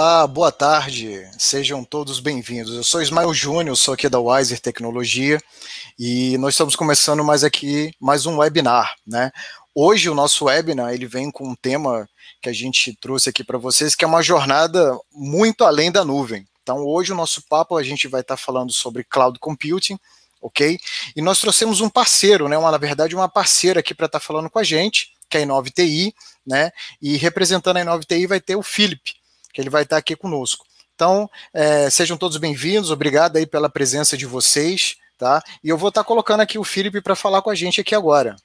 Olá, boa tarde, sejam todos bem-vindos. Eu sou Ismael Júnior, sou aqui da Wiser Tecnologia e nós estamos começando mais aqui, mais um webinar, né? Hoje o nosso webinar, ele vem com um tema que a gente trouxe aqui para vocês, que é uma jornada muito além da nuvem. Então hoje o nosso papo a gente vai estar tá falando sobre cloud computing, ok? E nós trouxemos um parceiro, né? Uma, na verdade, uma parceira aqui para estar tá falando com a gente, que é a Inov-TI, né? E representando a Inov-TI vai ter o Felipe que ele vai estar aqui conosco. Então, é, sejam todos bem-vindos, obrigado aí pela presença de vocês, tá? E eu vou estar colocando aqui o Felipe para falar com a gente aqui agora.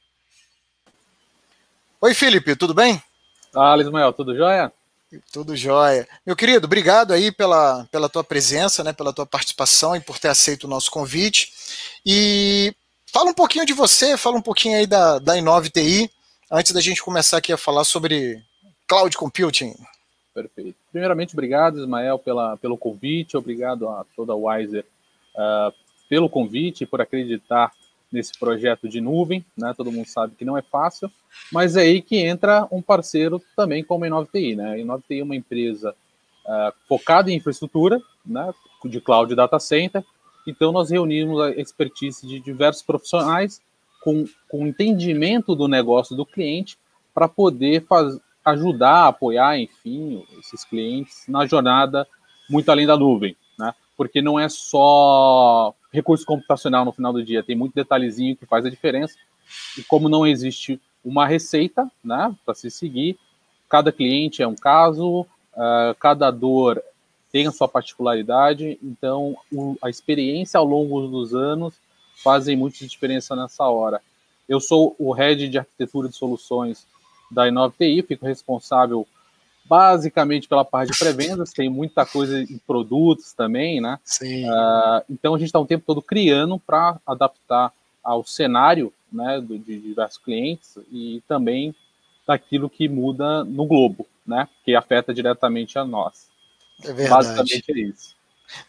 Oi, Felipe, tudo bem? Fala, Ismael, tudo jóia? Tudo jóia. Meu querido, obrigado aí pela, pela tua presença, né, pela tua participação e por ter aceito o nosso convite. E fala um pouquinho de você, fala um pouquinho aí da, da Inove TI, antes da gente começar aqui a falar sobre cloud computing. Perfeito. Primeiramente, obrigado, Ismael, pela, pelo convite, obrigado a toda a Wiser uh, pelo convite, por acreditar nesse projeto de nuvem, né? Todo mundo sabe que não é fácil, mas é aí que entra um parceiro também como a Inov-TI, né? A Inov-TI é uma empresa uh, focada em infraestrutura, né? De cloud data center, então nós reunimos a expertise de diversos profissionais com, com entendimento do negócio do cliente para poder faz, ajudar, apoiar, enfim, esses clientes na jornada muito além da nuvem, né? Porque não é só recurso computacional no final do dia, tem muito detalhezinho que faz a diferença. E como não existe uma receita, né, para se seguir, cada cliente é um caso, uh, cada dor tem a sua particularidade, então o, a experiência ao longo dos anos fazem muita diferença nessa hora. Eu sou o head de arquitetura de soluções da Inov-TI, fico responsável basicamente pela parte de pré-vendas, tem muita coisa em produtos também, né? Sim. Uh, então a gente está o tempo todo criando para adaptar ao cenário né, de diversos clientes e também daquilo que muda no globo, né? Que afeta diretamente a nós. É verdade. Basicamente é isso.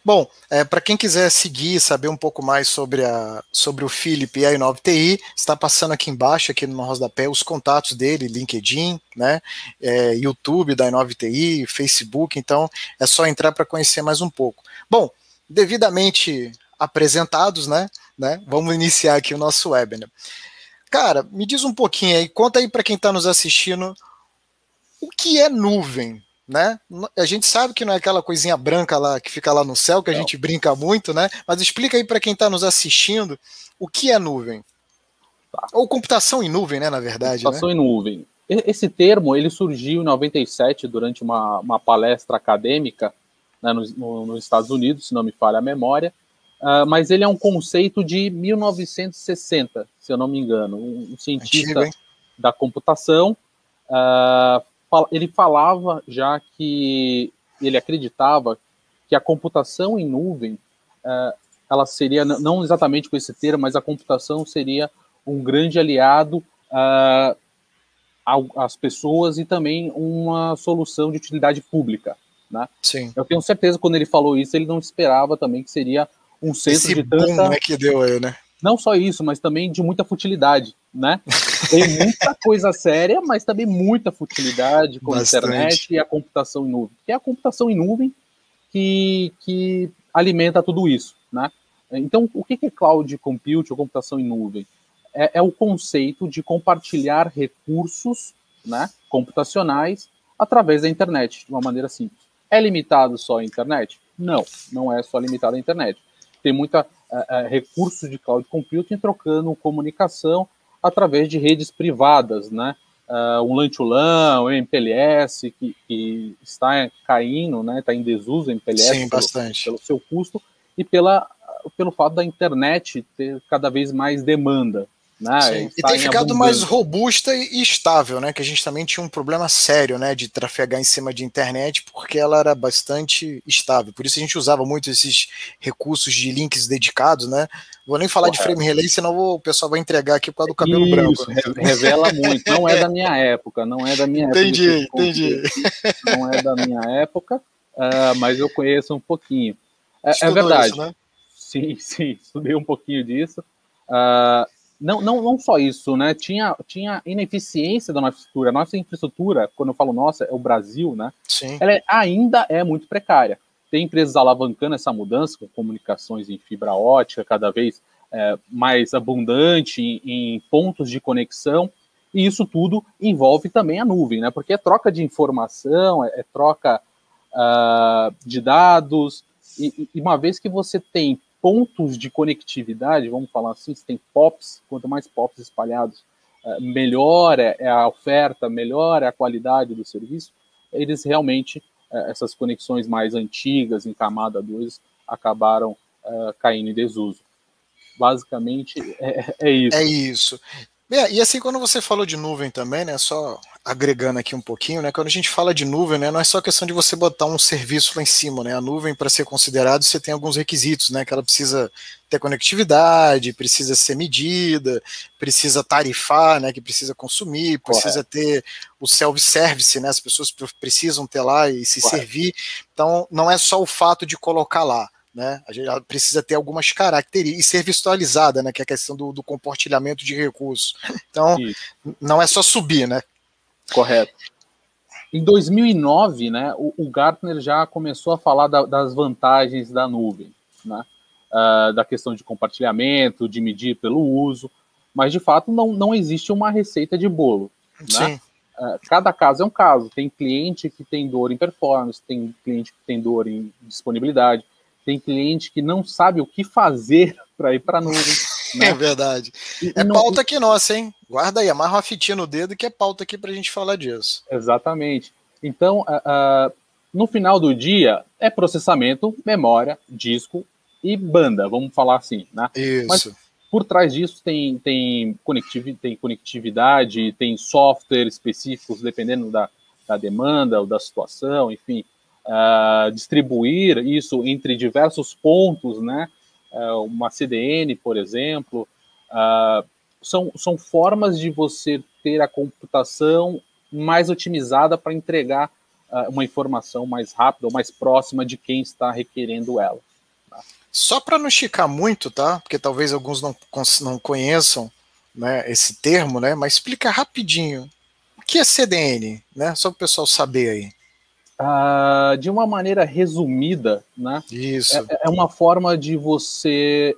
Bom, é, para quem quiser seguir, saber um pouco mais sobre, a, sobre o Felipe e a Inov-TI, está passando aqui embaixo, aqui no rodapé, os contatos dele, LinkedIn, né, é, YouTube da Inov-TI, Facebook, então é só entrar para conhecer mais um pouco. Bom, devidamente apresentados, né, né, vamos iniciar aqui o nosso webinar. Cara, me diz um pouquinho aí, conta aí para quem está nos assistindo, o que é nuvem? Né? A gente sabe que não é aquela coisinha branca lá que fica lá no céu, que a não. gente brinca muito, né? Mas explica aí para quem está nos assistindo o que é nuvem. Tá. Ou computação em nuvem, né, na verdade. Computação né? em nuvem. Esse termo, ele surgiu em 97 durante uma, uma palestra acadêmica né, nos, no, nos Estados Unidos, se não me falha a memória, uh, mas ele é um conceito de 1960, se eu não me engano. Um, um cientista Antigo, da computação uh, ele falava já que ele acreditava que a computação em nuvem, uh, ela seria, não exatamente com esse termo, mas a computação seria um grande aliado uh, às pessoas e também uma solução de utilidade pública. Né? Sim. Eu tenho certeza que quando ele falou isso, ele não esperava também que seria um centro Esse de tanta... Boom, né, que deu aí, né? Não só isso, mas também de muita futilidade, né? Tem muita coisa séria, mas também muita futilidade com a internet e a computação em nuvem. Que é a computação em nuvem que, que alimenta tudo isso, né? Então, o que é cloud computing ou computação em nuvem? É, é o conceito de compartilhar recursos né, computacionais através da internet, de uma maneira simples. É limitado só à internet? Não, não é só limitado à internet. Tem muita uh, recursos de cloud computing trocando comunicação através de redes privadas, né? Uh, um LAN um MPLS que, que, está caindo, né? Está em desuso, MPLS Sim, pelo, pelo, seu custo e pela, pelo fato da internet ter cada vez mais demanda. Né? E tem ficado mais robusta e estável, né? Que a gente também tinha um problema sério, né? De trafegar em cima de internet, porque ela era bastante estável. Por isso a gente usava muito esses recursos de links dedicados, né? Vou nem falar Correto. de frame relay, senão o pessoal vai entregar aqui por causa do cabelo isso, branco. Né? Revela muito. Não é da minha época, não é da minha entendi, época. Entendi, entendi. Não é da minha época, uh, mas eu conheço um pouquinho. É, é verdade. Isso, né? Sim, sim, estudei um pouquinho disso. Uh, não, não, não só isso, né? Tinha, tinha ineficiência da nossa infraestrutura. A nossa infraestrutura, quando eu falo nossa, é o Brasil, né? Sim. Ela é, ainda é muito precária. Tem empresas alavancando essa mudança com comunicações em fibra ótica cada vez é, mais abundante em, em, pontos de conexão. E isso tudo envolve também a nuvem, né? Porque é troca de informação, é, é troca uh, de dados. E, e uma vez que você tem pontos de conectividade, vamos falar assim, se tem POPs, quanto mais POPs espalhados, é, melhor é, é a oferta, melhor é a qualidade do serviço, eles realmente, é, essas conexões mais antigas, em camada 2, acabaram caindo em desuso. Basicamente, é, é isso. É isso. E assim, quando você falou de nuvem também, né, só agregando aqui um pouquinho, né? Quando a gente fala de nuvem, né, não é só questão de você botar um serviço lá em cima, né? A nuvem, para ser considerado, você tem alguns requisitos, né? Que ela precisa ter conectividade, precisa ser medida, precisa tarifar, né? Que precisa consumir, precisa Correto. ter o self-service, né? As pessoas precisam ter lá e se Correto. servir. Então, não é só o fato de colocar lá. Né? A gente precisa ter algumas características e ser virtualizada, né? Que é a questão do, do compartilhamento de recursos. Então, Isso. não é só subir, né? Correto. Em 2009, né, o, o Gartner já começou a falar da, das vantagens da nuvem, né, uh, da questão de compartilhamento, de medir pelo uso, mas de fato não, não existe uma receita de bolo. Né? Uh, cada caso é um caso. Tem cliente que tem dor em performance, tem cliente que tem dor em disponibilidade, tem cliente que não sabe o que fazer para ir para a nuvem. Né? É verdade. E, é não, pauta aqui nossa, hein? Guarda aí, amarra uma fitinha no dedo que é pauta aqui para a gente falar disso. Exatamente. Então, uh, uh, no final do dia, é processamento, memória, disco e banda, vamos falar assim, né? Isso. Mas por trás disso tem, tem, conectividade, tem conectividade, tem software específicos, dependendo da, da demanda ou da situação, enfim. Uh, distribuir isso entre diversos pontos, né? Uh, uma CDN, por exemplo, uh, são, são formas de você ter a computação mais otimizada para entregar uma informação mais rápida ou mais próxima de quem está requerendo ela. Tá? Só para não esticar muito, tá? Porque talvez alguns não, não conheçam né, esse termo, né? Mas explica rapidinho. O que é CDN, né? Só para o pessoal saber aí. Uh, de uma maneira resumida, né? Isso. É, é, uma forma de você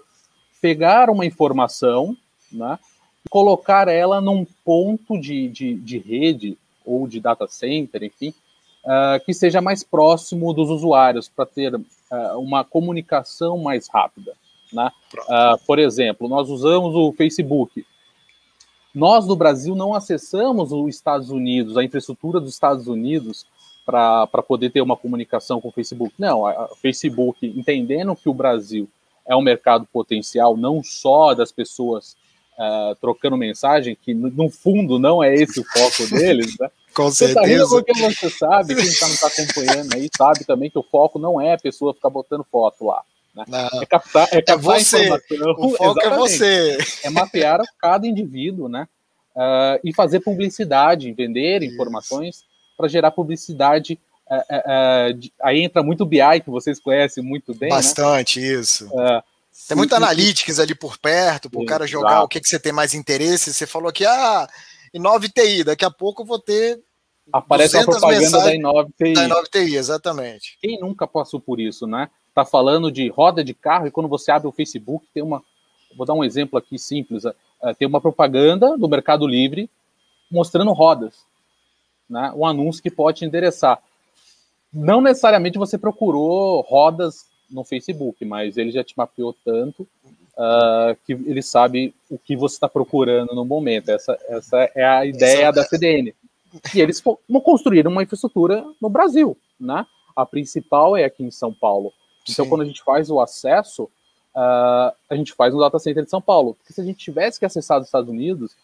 pegar uma informação, né? E colocar ela num ponto de, de, de rede ou de data center, enfim, uh, que seja mais próximo dos usuários para ter uh, uma comunicação mais rápida, né? por exemplo, nós usamos o Facebook. Nós no Brasil não acessamos os Estados Unidos, a infraestrutura dos Estados Unidos para poder ter uma comunicação com o Facebook. Não, o Facebook, entendendo que o Brasil é um mercado potencial, não só das pessoas uh, trocando mensagem, que no, fundo não é esse o foco deles, né? Com você tá certeza. Tá porque você sabe, quem está nos acompanhando aí sabe também que o foco não é a pessoa ficar botando foto lá. Né? É captar, é, é captar é você. O foco é você. É mapear cada indivíduo, né? Uh, e fazer publicidade, vender Isso. informações para gerar publicidade. É, é, é, de, aí entra muito BI, que vocês conhecem muito bem. Né? Bastante, né? isso. É, tem muito analytics ali por perto, para o cara jogar exato. o que, que você tem mais interesse. Você falou que, ah, Inove TI, daqui a pouco eu vou ter. Aparece a propaganda da Inove TI. Da Inove TI, exatamente. Quem nunca passou por isso, né? Tá falando de roda de carro e quando você abre o Facebook tem uma. Vou dar um exemplo aqui simples. Tem uma propaganda do Mercado Livre mostrando rodas né, um anúncio que pode te endereçar. Não necessariamente você procurou rodas no Facebook, mas ele já te mapeou tanto uh, que ele sabe o que você está procurando no momento. Essa, essa é a ideia da CDN. E eles construíram uma infraestrutura no Brasil, né? A principal é aqui em São Paulo. Então, Sim. quando a gente faz o acesso, uh, a gente faz no data center de São Paulo. Porque se a gente tivesse que acessar os Estados Unidos,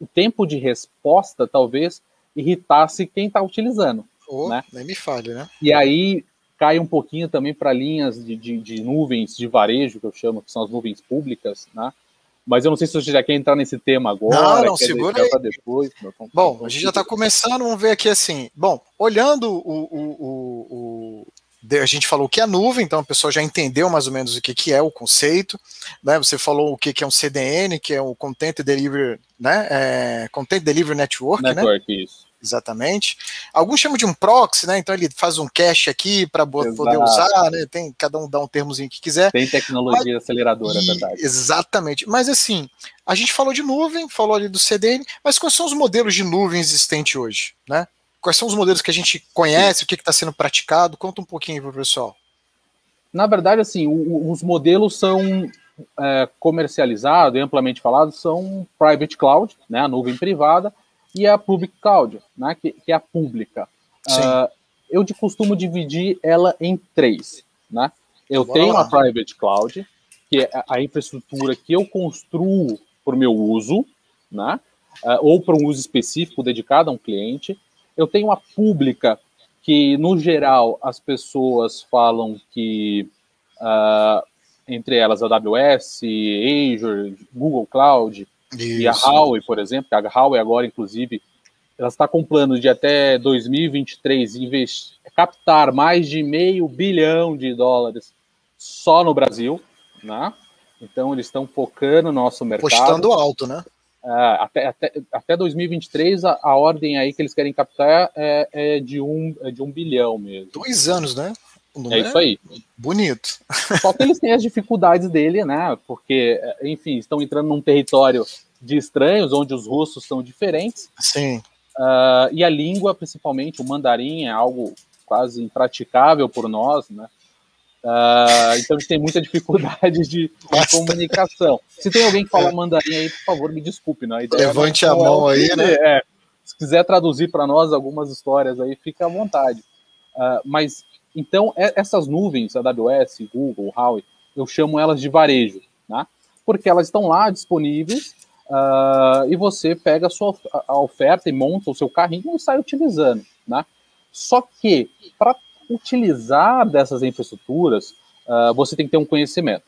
o tempo de resposta talvez irritasse quem está utilizando. Oh, né? Nem me fale, né? E aí cai um pouquinho também para linhas de, de, de, nuvens de varejo, que eu chamo, que são as nuvens públicas, né? Mas eu não sei se você já quer entrar nesse tema agora. Não, não, segura aí. Depois, Bom, a gente já está começando, vamos ver aqui assim. Bom, olhando o, o, o, o a gente falou o que é nuvem, então a pessoa já entendeu mais ou menos o que, que é o conceito, né? Você falou o que, que é um CDN, que é o Content Delivery, né? É, Content Delivery Network, Network né? isso. Exatamente. Alguns chamam de um proxy, né? Então ele faz um cache aqui para poder usar, né? Tem cada um dá um termozinho que quiser. Tem tecnologia mas, aceleradora, é verdade. Exatamente. Mas assim, a gente falou de nuvem, falou ali do CDN, mas quais são os modelos de nuvem existentes hoje, né? Quais são os modelos que a gente conhece, o que está sendo praticado? Conta um pouquinho para o pessoal. Na verdade, assim, os modelos são é, comercializados e amplamente falados são private cloud, né, a nuvem privada, e a Public Cloud, né, que, que é a pública. Uh, eu de costumo dividir ela em três. Né? Eu Bora tenho lá. a Private Cloud, que é a infraestrutura que eu construo para o meu uso, né? Uh, ou para um uso específico dedicado a um cliente. Eu tenho a pública, que no geral as pessoas falam que, uh, entre elas, a AWS, Azure, Google Cloud, isso. E a Huawei, por exemplo, a Huawei agora, inclusive, ela está com plano de até 2023 investir, captar mais de meio bilhão de dólares só no Brasil, né? Então eles estão focando no nosso mercado. Postando alto, né? É, até, até, até 2023, a, a, ordem aí que eles querem captar é, é, de, um, é de um bilhão mesmo. Dois anos, né? é isso aí. Bonito. Só que eles têm as dificuldades dele, né? Porque, enfim, estão entrando num território de estranhos, onde os rostos são diferentes. Sim. Uh, e a língua, principalmente, o mandarim, é algo quase impraticável por nós, né? Uh, então a gente tem muita dificuldade de, de, comunicação. Se tem alguém que fala é. mandarim aí, por favor, me desculpe. Né? A Levante a mão aí, né? É, se quiser traduzir para nós algumas histórias aí, fica à vontade. Uh, mas então, é, essas nuvens, AWS, Google, Huawei, eu chamo elas de varejo, né? Porque elas estão lá disponíveis uh, e você pega a sua a oferta e monta o seu carrinho e sai utilizando, né? Só que, para utilizar dessas infraestruturas, uh, você tem que ter um conhecimento,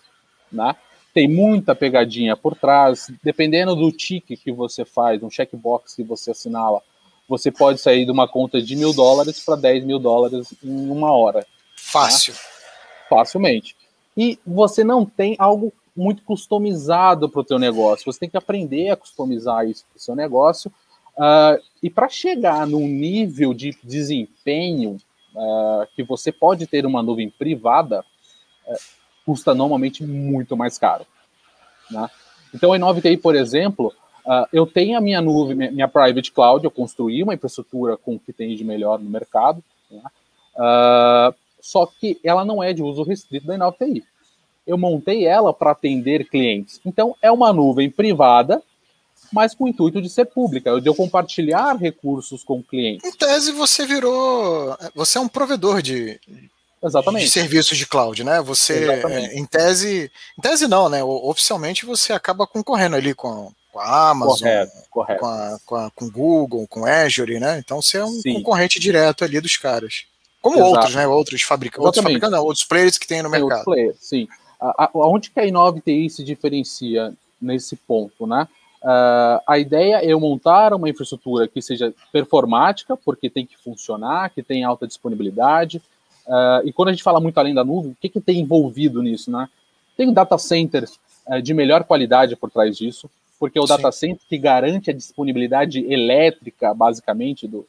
né? Tem muita pegadinha por trás, dependendo do tique que você faz, um checkbox que você assinala, você pode sair de uma conta de mil dólares para 10 mil dólares em uma hora. Fácil. Tá? Facilmente. E você não tem algo muito customizado para o teu negócio. Você tem que aprender a customizar isso para o seu negócio. Uh, e para chegar num nível de desempenho uh, que você pode ter uma nuvem privada, uh, custa normalmente muito mais caro. Né? Então, a Innovate, por exemplo, Uh, eu tenho a minha nuvem, minha, private cloud, eu construí uma infraestrutura com o que tem de melhor no mercado, né? uh, só que ela não é de uso restrito da InnovTI. Eu montei ela para atender clientes. Então, é uma nuvem privada, mas com o intuito de ser pública, de eu compartilhar recursos com clientes. Em tese, você virou. Você é um provedor de, Exatamente. de serviços de cloud, né? Você, é, em tese, em tese não, né? Oficialmente você acaba concorrendo ali com, com a Amazon, correto, correto. Com, a, com, a, com Google, com Azure, né? Então você é um Sim. concorrente direto ali dos caras. Como Exato. outros, né? Outros fabricantes, outros fabricantes, não, outros players que tem no mercado. Outros players, sim. A, a, onde que a InnovTI se diferencia nesse ponto, né? Uh, a ideia é eu montar uma infraestrutura que seja performática, porque tem que funcionar, que tem alta disponibilidade. Uh, e quando a gente fala muito além da nuvem, o que, que tem envolvido nisso, né? Tem data centers uh, de melhor qualidade por trás disso porque é o Sim. data center que garante a disponibilidade elétrica, basicamente, do,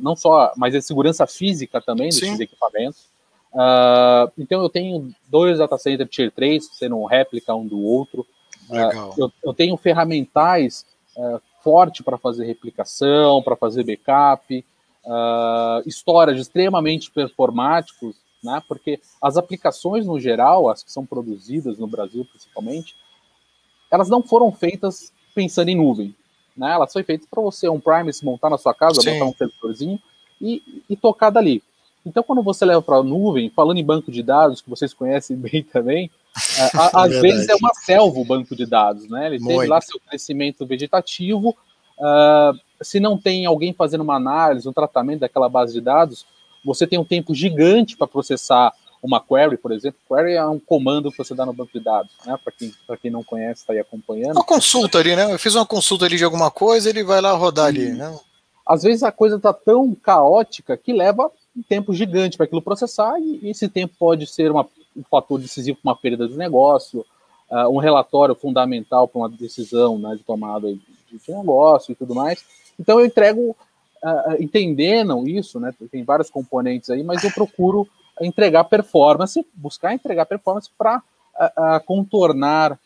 não só, mas a segurança física também desses Sim. equipamentos. Uh, então eu tenho dois data centers Tier 3, sendo um réplica um do outro. Uh, eu, eu, tenho ferramentais uh, forte para fazer replicação, para fazer backup, uh, storage extremamente performáticos, né? porque as aplicações no geral, as que são produzidas no Brasil principalmente, elas não foram feitas pensando em nuvem. Né? Elas foram feitas para você, um Primus, montar na sua casa, Sim. botar um sensor e, e tocar dali. Então, quando você leva para a nuvem, falando em banco de dados, que vocês conhecem bem também, é, às vezes é uma selva o banco de dados, né? Ele Muito. tem lá seu crescimento vegetativo. Uh, se não tem alguém fazendo uma análise, um tratamento daquela base de dados, você tem um tempo gigante para processar uma query, por exemplo. Query é um comando que você dá no banco de dados, né? Para quem, quem não conhece, está aí acompanhando. Uma consulta ali, né? Eu fiz uma consulta ali de alguma coisa, ele vai lá rodar ali, né? Às vezes a coisa está tão caótica que leva um tempo gigante para aquilo processar, e esse tempo pode ser uma, um fator decisivo para uma perda de negócio, uh, um relatório fundamental para uma decisão né, de tomada de, de, negócio e tudo mais. Então eu entrego, uh, entendendo isso, né, tem vários componentes aí, mas eu procuro entregar performance, buscar entregar performance para uh, contornar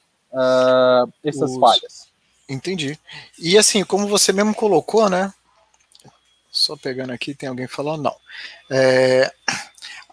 essas Os... falhas. Entendi. E assim, como você mesmo colocou, né? Só pegando aqui, tem alguém falando? Não. É,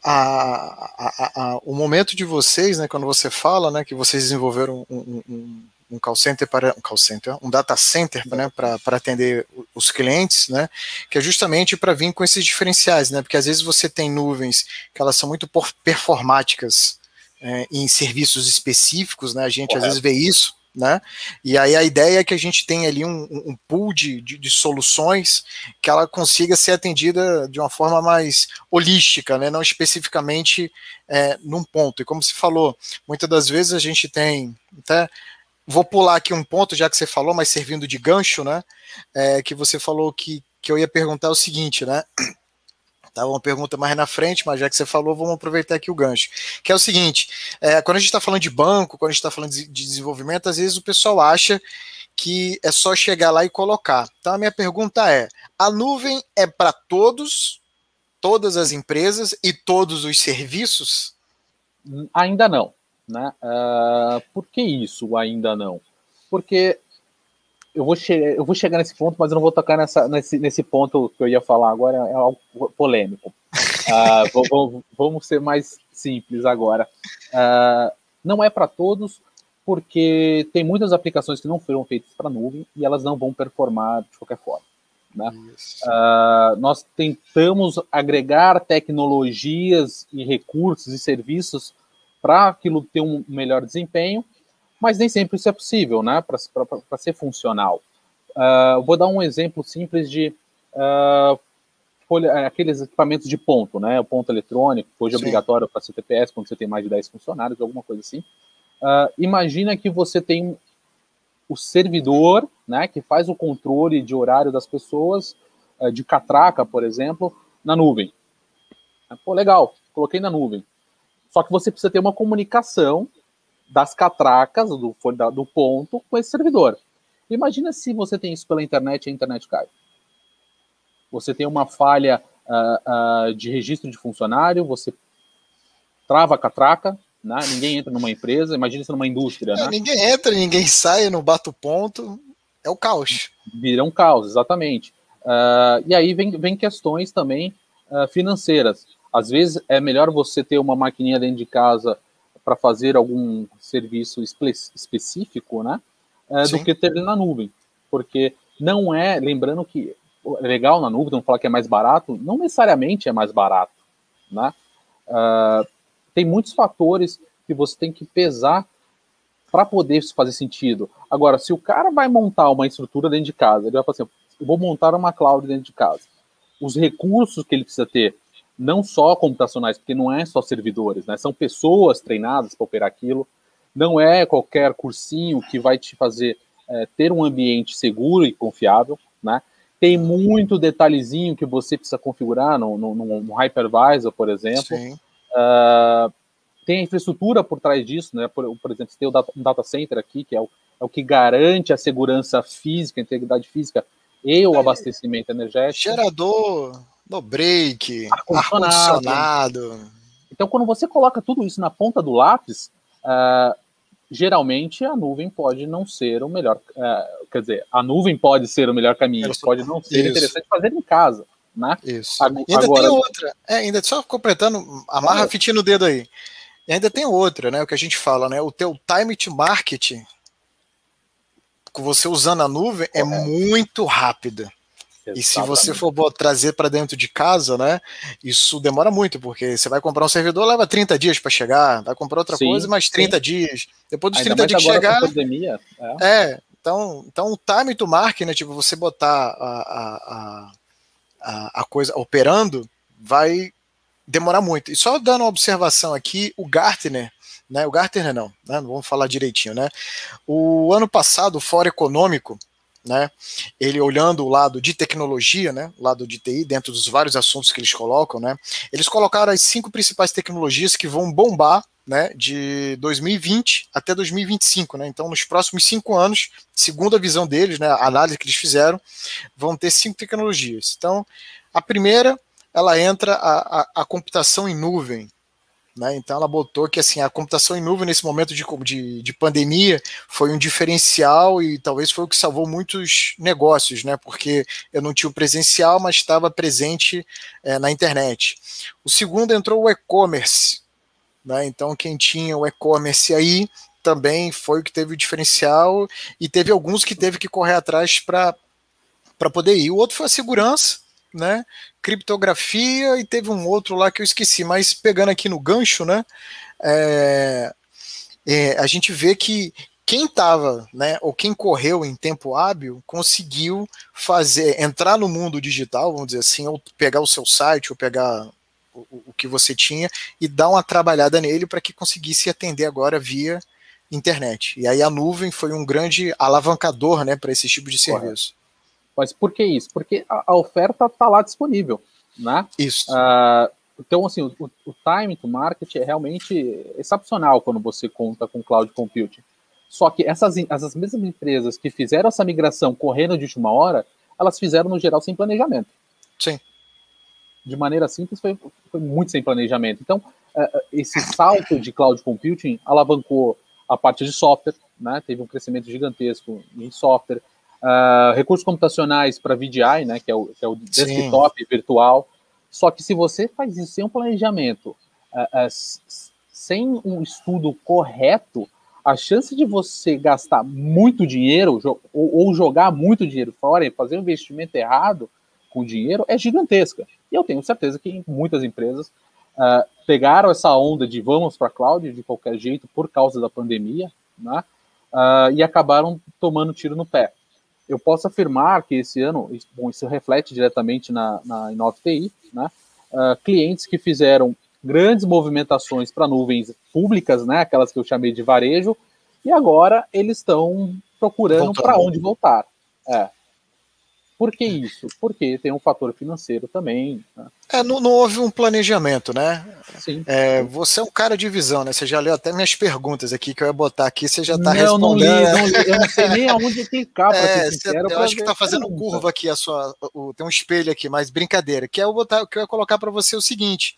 a, a, a, o momento de vocês, né, quando você fala, né, que vocês desenvolveram um, um, um call center para um call center, um data center, né, para atender os clientes, né, que é justamente para vir com esses diferenciais, né, porque às vezes você tem nuvens que elas são muito performáticas é, em serviços específicos, né, a gente Correto. às vezes vê isso, né? E aí a ideia é que a gente tenha ali um, um pool de, de, de, soluções que ela consiga ser atendida de uma forma mais holística, né? Não especificamente é, num ponto. E como se falou, muitas das vezes a gente tem até vou pular aqui um ponto já que você falou, mas servindo de gancho, né? É, que você falou que, que eu ia perguntar o seguinte, né? Tá, uma pergunta mais na frente, mas já que você falou, vamos aproveitar aqui o gancho. Que é o seguinte: é, quando a gente está falando de banco, quando a gente está falando de, de desenvolvimento, às vezes o pessoal acha que é só chegar lá e colocar. Então a minha pergunta é: a nuvem é para todos, todas as empresas e todos os serviços? Ainda não. Né? Uh, por que isso ainda não? Porque eu vou, eu vou chegar nesse ponto, mas eu não vou tocar nessa, nesse, nesse ponto que eu ia falar agora, é algo polêmico. Uh, vamos ser mais simples agora. Uh, não é para todos, porque tem muitas aplicações que não foram feitas para nuvem e elas não vão performar de qualquer forma. Né? Uh, nós tentamos agregar tecnologias e recursos e serviços para aquilo ter um melhor desempenho, mas nem sempre isso é possível, né, para ser funcional. Uh, vou dar um exemplo simples de uh, aqueles equipamentos de ponto, né, o ponto eletrônico, hoje é obrigatório para CTPS quando você tem mais de 10 funcionários, alguma coisa assim. Uh, imagina que você tem o servidor, né, que faz o controle de horário das pessoas, de catraca, por exemplo, na nuvem. Pô, legal, coloquei na nuvem. Só que você precisa ter uma comunicação das catracas do, do ponto com esse servidor. Imagina se você tem isso pela internet e a internet cai. Você tem uma falha uh, uh, de registro de funcionário, você trava a catraca, né? ninguém entra numa empresa, imagina isso numa indústria. É, né? Ninguém entra, ninguém sai, não bate o ponto, é o caos. Vira um caos, exatamente. Uh, e aí vem, vem questões também financeiras. Às vezes é melhor você ter uma maquininha dentro de casa para fazer algum serviço espe específico, né? É, do que ter na nuvem. Porque não é, lembrando que é legal na nuvem, não falar que é mais barato, não necessariamente é mais barato, né? Uh, tem muitos fatores que você tem que pesar para poder isso fazer sentido. Agora, se o cara vai montar uma estrutura dentro de casa, ele vai falar assim, eu vou montar uma cloud dentro de casa. Os recursos que ele precisa ter não só computacionais, porque não é só servidores, né? São pessoas treinadas para operar aquilo. Não é qualquer cursinho que vai te fazer é, ter um ambiente seguro e confiável, né? Tem muito detalhezinho que você precisa configurar no, no, no hypervisor, por exemplo. Uh, tem a infraestrutura por trás disso, né? Por, por exemplo, você tem o data, um data center aqui, que é o, é o que garante a segurança física, a integridade física e o é. abastecimento energético. Gerador, no break, ar-condicionado. então, quando você coloca tudo isso na ponta do lápis, uh, geralmente a nuvem pode não ser o melhor. Uh, quer dizer, a nuvem pode ser o melhor caminho, pode não ser isso. interessante fazer em casa. Né? Isso. Agora, e ainda tem outra. É, ainda só completando, amarra a fitinha no dedo aí. E ainda tem outra, né? O que a gente fala, né? O teu time to market, você usando a nuvem, é, é muito rápida. Exatamente. E se você for trazer para dentro de casa, né, isso demora muito, porque você vai comprar um servidor, leva 30 dias para chegar, vai comprar outra sim, coisa, mais 30 sim. dias. Depois dos Ainda 30 dias chegar. Pandemia, é. é. então, então o time to market, né, tipo, você botar a, a, a, a coisa operando, vai demorar muito. E só dando uma observação aqui, o Gartner, né, o Gartner não, né, não vamos falar direitinho, né, o ano passado, o Fórum Econômico, né? Ele olhando o lado de tecnologia, né? O lado de TI, dentro dos vários assuntos que eles colocam, né? Eles colocaram as cinco principais tecnologias que vão bombar né, de 2020 até 2025, né? Então, nos próximos cinco anos, segundo a visão deles, né, a análise que eles fizeram, vão ter cinco tecnologias. Então, a primeira, ela entra a, a, a computação em nuvem, né? Então ela botou que assim a computação em nuvem nesse momento de, de, de, pandemia foi um diferencial e talvez foi o que salvou muitos negócios, né? Porque eu não tinha o presencial, mas estava presente é, na internet. O segundo entrou o e-commerce, né? Então quem tinha o e-commerce aí também foi o que teve o diferencial e teve alguns que teve que correr atrás para para poder ir. O outro foi a segurança, né? criptografia e teve um outro lá que eu esqueci, mas pegando aqui no gancho, né? É, é, a gente vê que quem estava, né, ou quem correu em tempo hábil, conseguiu fazer, entrar no mundo digital, vamos dizer assim, ou pegar o seu site, ou pegar o, o que você tinha e dar uma trabalhada nele para que conseguisse atender agora via internet. E aí a nuvem foi um grande alavancador, né, para esse tipo de serviço. Correto. Mas por que isso? Porque a, a oferta está lá disponível, né? Isso. Uh, então, assim, o, o, time to market é realmente excepcional quando você conta com cloud computing. Só que essas, essas mesmas empresas que fizeram essa migração correndo de última hora, elas fizeram no geral sem planejamento. Sim. De maneira simples, foi, foi muito sem planejamento. Então, uh, esse salto de cloud computing alavancou a parte de software, né? Teve um crescimento gigantesco em software, Uh, recursos computacionais para VDI, né, que é o, que é o desktop Sim. virtual. Só que se você faz isso sem um planejamento, uh, uh, sem um estudo correto, a chance de você gastar muito dinheiro ou, ou, jogar muito dinheiro fora e fazer um investimento errado com dinheiro é gigantesca. E eu tenho certeza que muitas empresas pegaram essa onda de vamos para a cloud de qualquer jeito por causa da pandemia, né, e acabaram tomando tiro no pé eu posso afirmar que esse ano, bom, isso reflete diretamente na, na InnovTI, né? Uh, clientes que fizeram grandes movimentações para nuvens públicas, né? Aquelas que eu chamei de varejo, e agora eles estão procurando para onde voltar. É. Por que isso? Porque tem um fator financeiro também. Né? É, não, não, houve um planejamento, né? Sim. É, você é um cara de visão, né? Você já leu até minhas perguntas aqui que eu ia botar aqui, você já está respondendo. Não li, não li, eu não sei nem aonde clicar para é, sincero. Eu acho que está fazendo curva aqui a sua. O, tem um espelho aqui, mas brincadeira. Que é eu botar, que eu ia colocar para você o seguinte: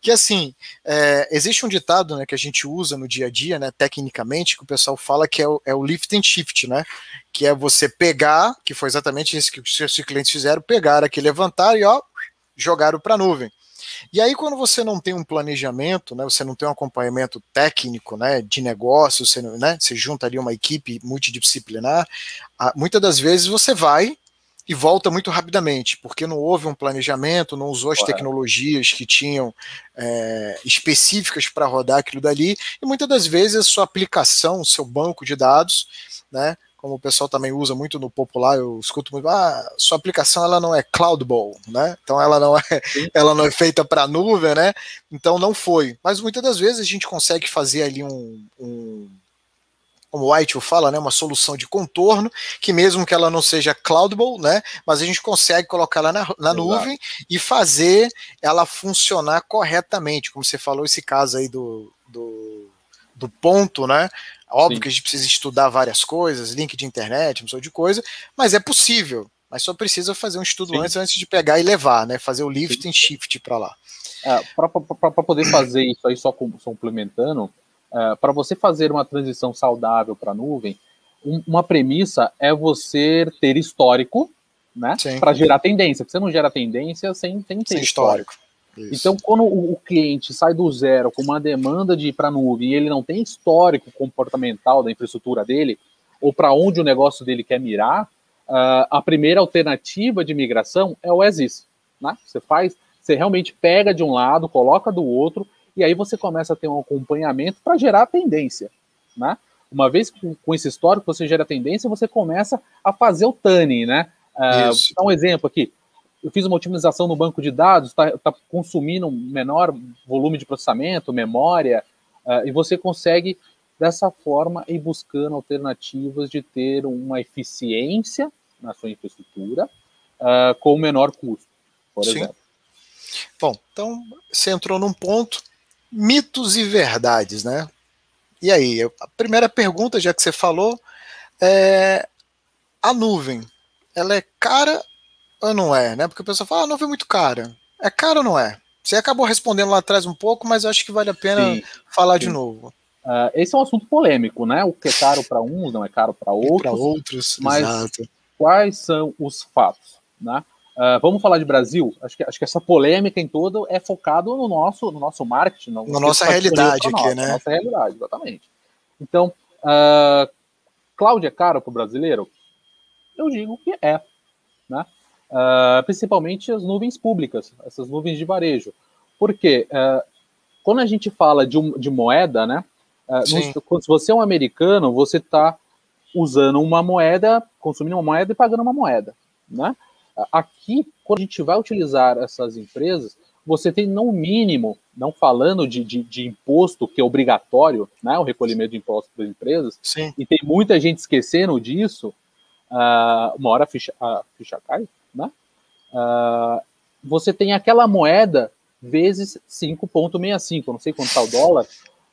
que assim, é, existe um ditado né, que a gente usa no dia a dia, né? Tecnicamente, que o pessoal fala que é o, é o lift and shift, né? Que é você pegar, que foi exatamente isso que os seus clientes fizeram, pegar aqui, levantar e ó, jogaram para a nuvem. E aí, quando você não tem um planejamento, né, você não tem um acompanhamento técnico né, de negócio, você, né, você junta ali uma equipe multidisciplinar, muitas das vezes você vai e volta muito rapidamente, porque não houve um planejamento, não usou as tecnologias que tinham é, específicas para rodar aquilo dali, e muitas das vezes a sua aplicação, o seu banco de dados, né, como o pessoal também usa muito no popular, eu escuto muito, ah, sua aplicação ela não é cloudable, né? Então ela não é, ela não é feita para nuvem, né? Então não foi. Mas muitas das vezes a gente consegue fazer ali um, um como o White fala, né, uma solução de contorno, que mesmo que ela não seja cloudable, né, mas a gente consegue colocar lá na, na nuvem e fazer ela funcionar corretamente, como você falou esse caso aí do, do, do ponto, né, Óbvio Sim. que a gente precisa estudar várias coisas, link de internet, um monte de coisa, mas é possível. Mas só precisa fazer um estudo Sim. antes, antes de pegar e levar, né? Fazer o lift Sim. and shift para lá. É, para poder fazer isso aí, só complementando, é, para você fazer uma transição saudável para a nuvem, um, uma premissa é você ter histórico, né? Para gerar tendência. Porque você não gera tendência sem, sem ter sem histórico. histórico. Isso. Então, quando o, cliente sai do zero com uma demanda de ir para a nuvem e ele não tem histórico comportamental da infraestrutura dele, ou para onde o negócio dele quer mirar, uh, a primeira alternativa de migração é o ESIS. Né? Você faz, você realmente pega de um lado, coloca do outro, e aí você começa a ter um acompanhamento para gerar tendência. Né? Uma vez com, com esse histórico você gera tendência, você começa a fazer o tuning, né? Uh, vou dar um exemplo aqui eu fiz uma otimização no banco de dados, está tá consumindo um menor volume de processamento, memória, uh, e você consegue, dessa forma, ir buscando alternativas de ter uma eficiência na sua infraestrutura uh, com menor custo, por Sim. exemplo. Bom, então você entrou num ponto, mitos e verdades, né? E aí, a primeira pergunta, já que você falou, é a nuvem, ela é cara ou não é, né? Porque o pessoal fala, ah, é muito cara. É cara ou não é? Você acabou respondendo lá atrás um pouco, mas acho que vale a pena sim, falar sim. de novo. Uh, esse é um assunto polêmico, né? O que é caro para uns não é caro para outros. Para outros, mas exato. quais são os fatos, né? Uh, vamos falar de Brasil? Acho que, acho que essa polêmica em todo é focado no nosso, no nosso marketing. No, Na nossa realidade aqui, né? nossa realidade, exatamente. Então, uh, Cláudia é caro para o brasileiro? Eu digo que é. Né? Uh, principalmente as nuvens públicas, essas nuvens de varejo. Porque uh, quando a gente fala de, um, de moeda, né? Uh, se você é um americano, você está usando uma moeda, consumindo uma moeda e pagando uma moeda. Né? Aqui, quando a gente vai utilizar essas empresas, você tem no mínimo, não falando de, de, de imposto que é obrigatório, né, o recolhimento de impostos das empresas, Sim. e tem muita gente esquecendo disso, uh, uma hora a ficha, a ficha cai, né? Uh, você tem aquela moeda vezes 5,65, não sei quanto está o dólar,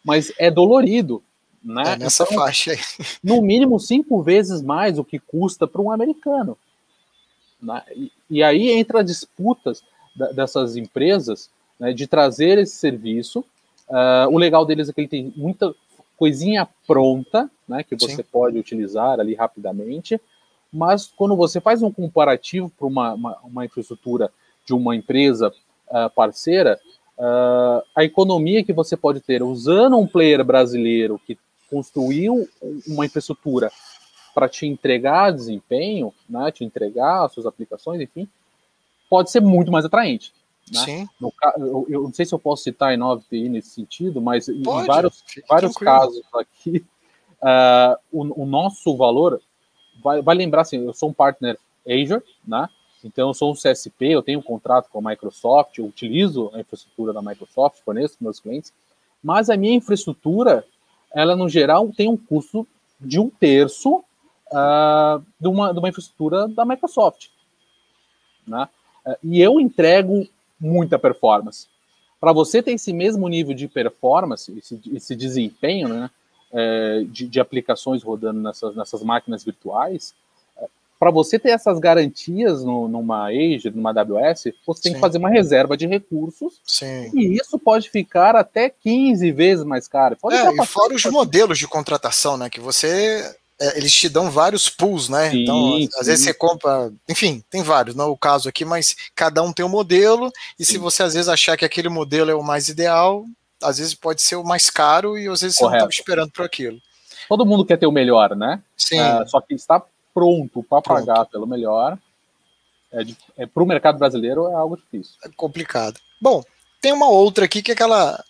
mas é dolorido. Né? É nessa então, faixa aí. No mínimo cinco vezes mais o que custa para um americano. Né? E, e, aí entra disputas da, dessas empresas né, de trazer esse serviço. Uh, o legal deles é que ele tem muita coisinha pronta, né, que você Sim. pode utilizar ali rapidamente, mas quando você faz um comparativo para uma, uma, uma, infraestrutura de uma empresa uh, parceira, uh, a economia que você pode ter usando um player brasileiro que construiu uma infraestrutura para te entregar desempenho, né, te entregar as suas aplicações, enfim, pode ser muito mais atraente. Né? Sim. No, eu, eu, não sei se eu posso citar a 9TI nesse sentido, mas pode, em vários, vários casos aqui, uh, o, o, nosso valor, vai, vai lembrar assim, eu sou um partner Azure, né? Então, eu sou um CSP, eu tenho um contrato com a Microsoft, eu utilizo a infraestrutura da Microsoft, forneço para meus clientes, mas a minha infraestrutura, ela no geral tem um custo de um terço uh, de, uma, de uma infraestrutura da Microsoft. Né? Uh, e eu entrego muita performance. Para você ter esse mesmo nível de performance, esse, esse desempenho né, é, de, de, aplicações rodando nessas, nessas máquinas virtuais, é, para você ter essas garantias no, numa Azure, numa AWS, você tem Sim. que fazer uma reserva de recursos. Sim. E isso pode ficar até 15 vezes mais caro. Pode é, e fora os modelos de contratação, né? Que você é, eles te dão vários pools, né? Sim, então, sim. às vezes você compra, enfim, tem vários, não é o caso aqui, mas cada um tem um modelo, e sim. se você às vezes achar que aquele modelo é o mais ideal, às vezes pode ser o mais caro e às vezes Correto. você não estava esperando por aquilo. Todo mundo quer ter o melhor, né? Sim. Uh, só que está pronto para pagar pelo melhor. É, é, para o mercado brasileiro é algo difícil. É complicado. Bom, tem uma outra aqui que é aquela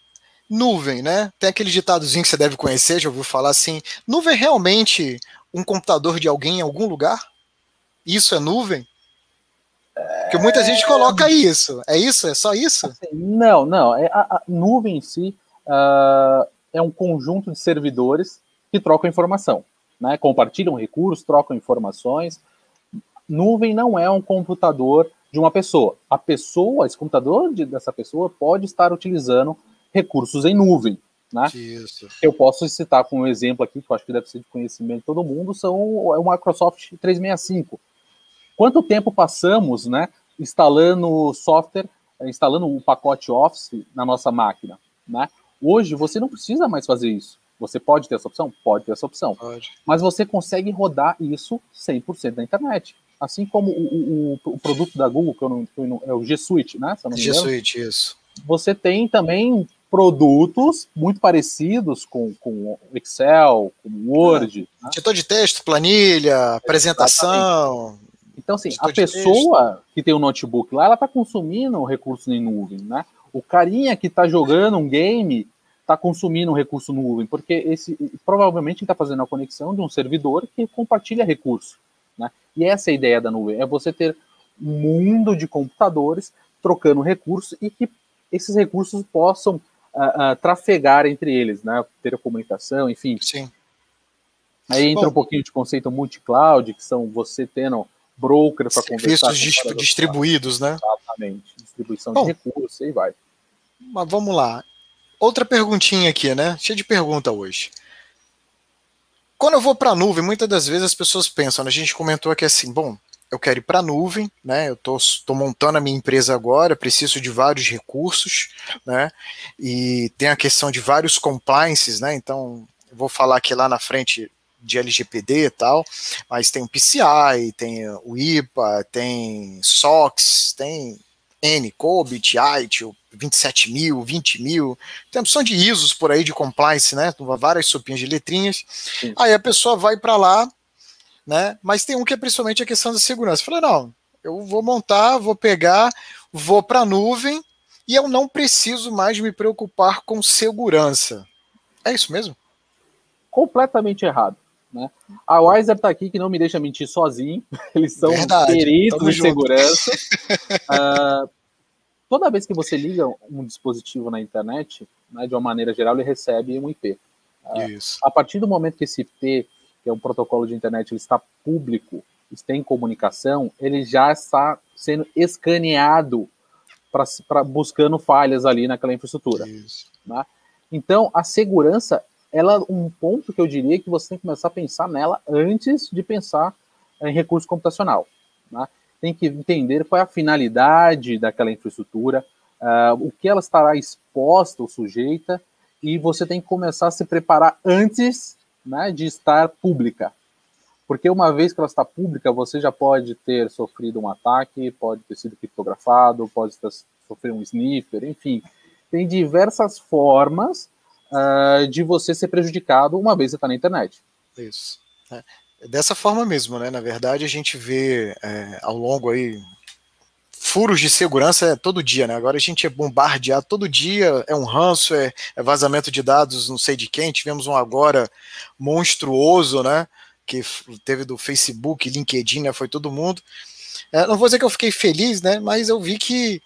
nuvem, né? Tem aquele ditadozinho que você deve conhecer, já ouviu falar assim: nuvem é realmente um computador de alguém em algum lugar? Isso é nuvem? Porque muita gente coloca isso. É isso? É só isso? Assim, não, não. É a, a nuvem em si uh, é um conjunto de servidores que trocam informação, né? Compartilham recursos, trocam informações. Nuvem não é um computador de uma pessoa. A pessoa, esse computador de, dessa pessoa pode estar utilizando recursos em nuvem. Né? Isso. Eu posso citar como exemplo aqui, que eu acho que deve ser de conhecimento de todo mundo, são o Microsoft 365. Quanto tempo passamos né, instalando software, instalando o pacote Office na nossa máquina? Né? Hoje você não precisa mais fazer isso. Você pode ter essa opção? Pode ter essa opção. Pode. Mas você consegue rodar isso 100% na internet. Assim como o, o, o, produto da Google, que eu não, eu não, é o G Suite, né? G Suite, isso. Você tem também produtos muito parecidos com, com Excel, com Word. Ah, né? Editor de texto, planilha, apresentação. Então, assim, a pessoa que tem um notebook lá, ela está consumindo recurso em nuvem, né? O carinha que está jogando um game está consumindo um recurso nuvem, porque esse provavelmente está fazendo a conexão de um servidor que compartilha recurso, né? E essa é a ideia da nuvem, é você ter um mundo de computadores trocando recursos e que esses recursos possam uh, trafegar entre eles, né? Ter a comunicação, enfim. Sim. Aí entra Bom, um pouquinho de conceito multi-cloud, que são você tendo broker para conversar. Serviços distribuídos, né? Exatamente. Distribuição Bom, de recursos, aí vai. Mas vamos lá. Outra perguntinha aqui, né? Cheio de pergunta hoje. Quando eu vou para a nuvem, muitas das vezes as pessoas pensam, né? a gente comentou aqui assim, bom, eu quero ir para a nuvem, né? Eu estou montando a minha empresa agora, preciso de vários recursos, né? E tem a questão de vários compliances, né? Então, eu vou falar aqui lá na frente de LGPD e tal, mas tem o PCI, tem o IPA, tem SOX, tem N, COBIT, ITIL, 27 mil, 20 mil, tem a opção de ISOs por aí de compliance, né? Várias sopinhas de letrinhas. Sim. Aí a pessoa vai para lá, né? Mas tem um que é principalmente a questão da segurança. Falei, não, eu vou montar, vou pegar, vou para a nuvem e eu não preciso mais me preocupar com segurança. É isso mesmo? Completamente errado. Né? A Wiser está aqui que não me deixa mentir sozinho. Eles são Verdade, peritos em segurança. uh, toda vez que você liga um dispositivo na internet, né, de uma maneira geral, ele recebe um IP. Uh, ah, a partir do momento que esse IP, que é um protocolo de internet, ele está público, está em comunicação, ele já está sendo escaneado para buscando falhas ali naquela infraestrutura. Né? Então, a segurança ela um ponto que eu diria que você tem que começar a pensar nela antes de pensar em recurso computacional. Né? Tem que entender qual é a finalidade daquela infraestrutura, uh, o que ela estará exposta ou sujeita, e você tem que começar a se preparar antes né, de estar pública. Porque uma vez que ela está pública, você já pode ter sofrido um ataque, pode ter sido criptografado, pode ter sofrido um sniffer, enfim. Tem diversas formas uh, de você ser prejudicado uma vez você está na internet. Isso. É. Dessa forma mesmo, né? Na verdade, a gente vê é, ao longo aí furos de segurança é todo dia, né? Agora a gente é bombardeado todo dia, é um ranço, é, é, vazamento de dados, não sei de quem. Tivemos um agora monstruoso, né? Que teve do Facebook, LinkedIn, né? Foi todo mundo. É, não vou dizer que eu fiquei feliz, né? Mas eu vi que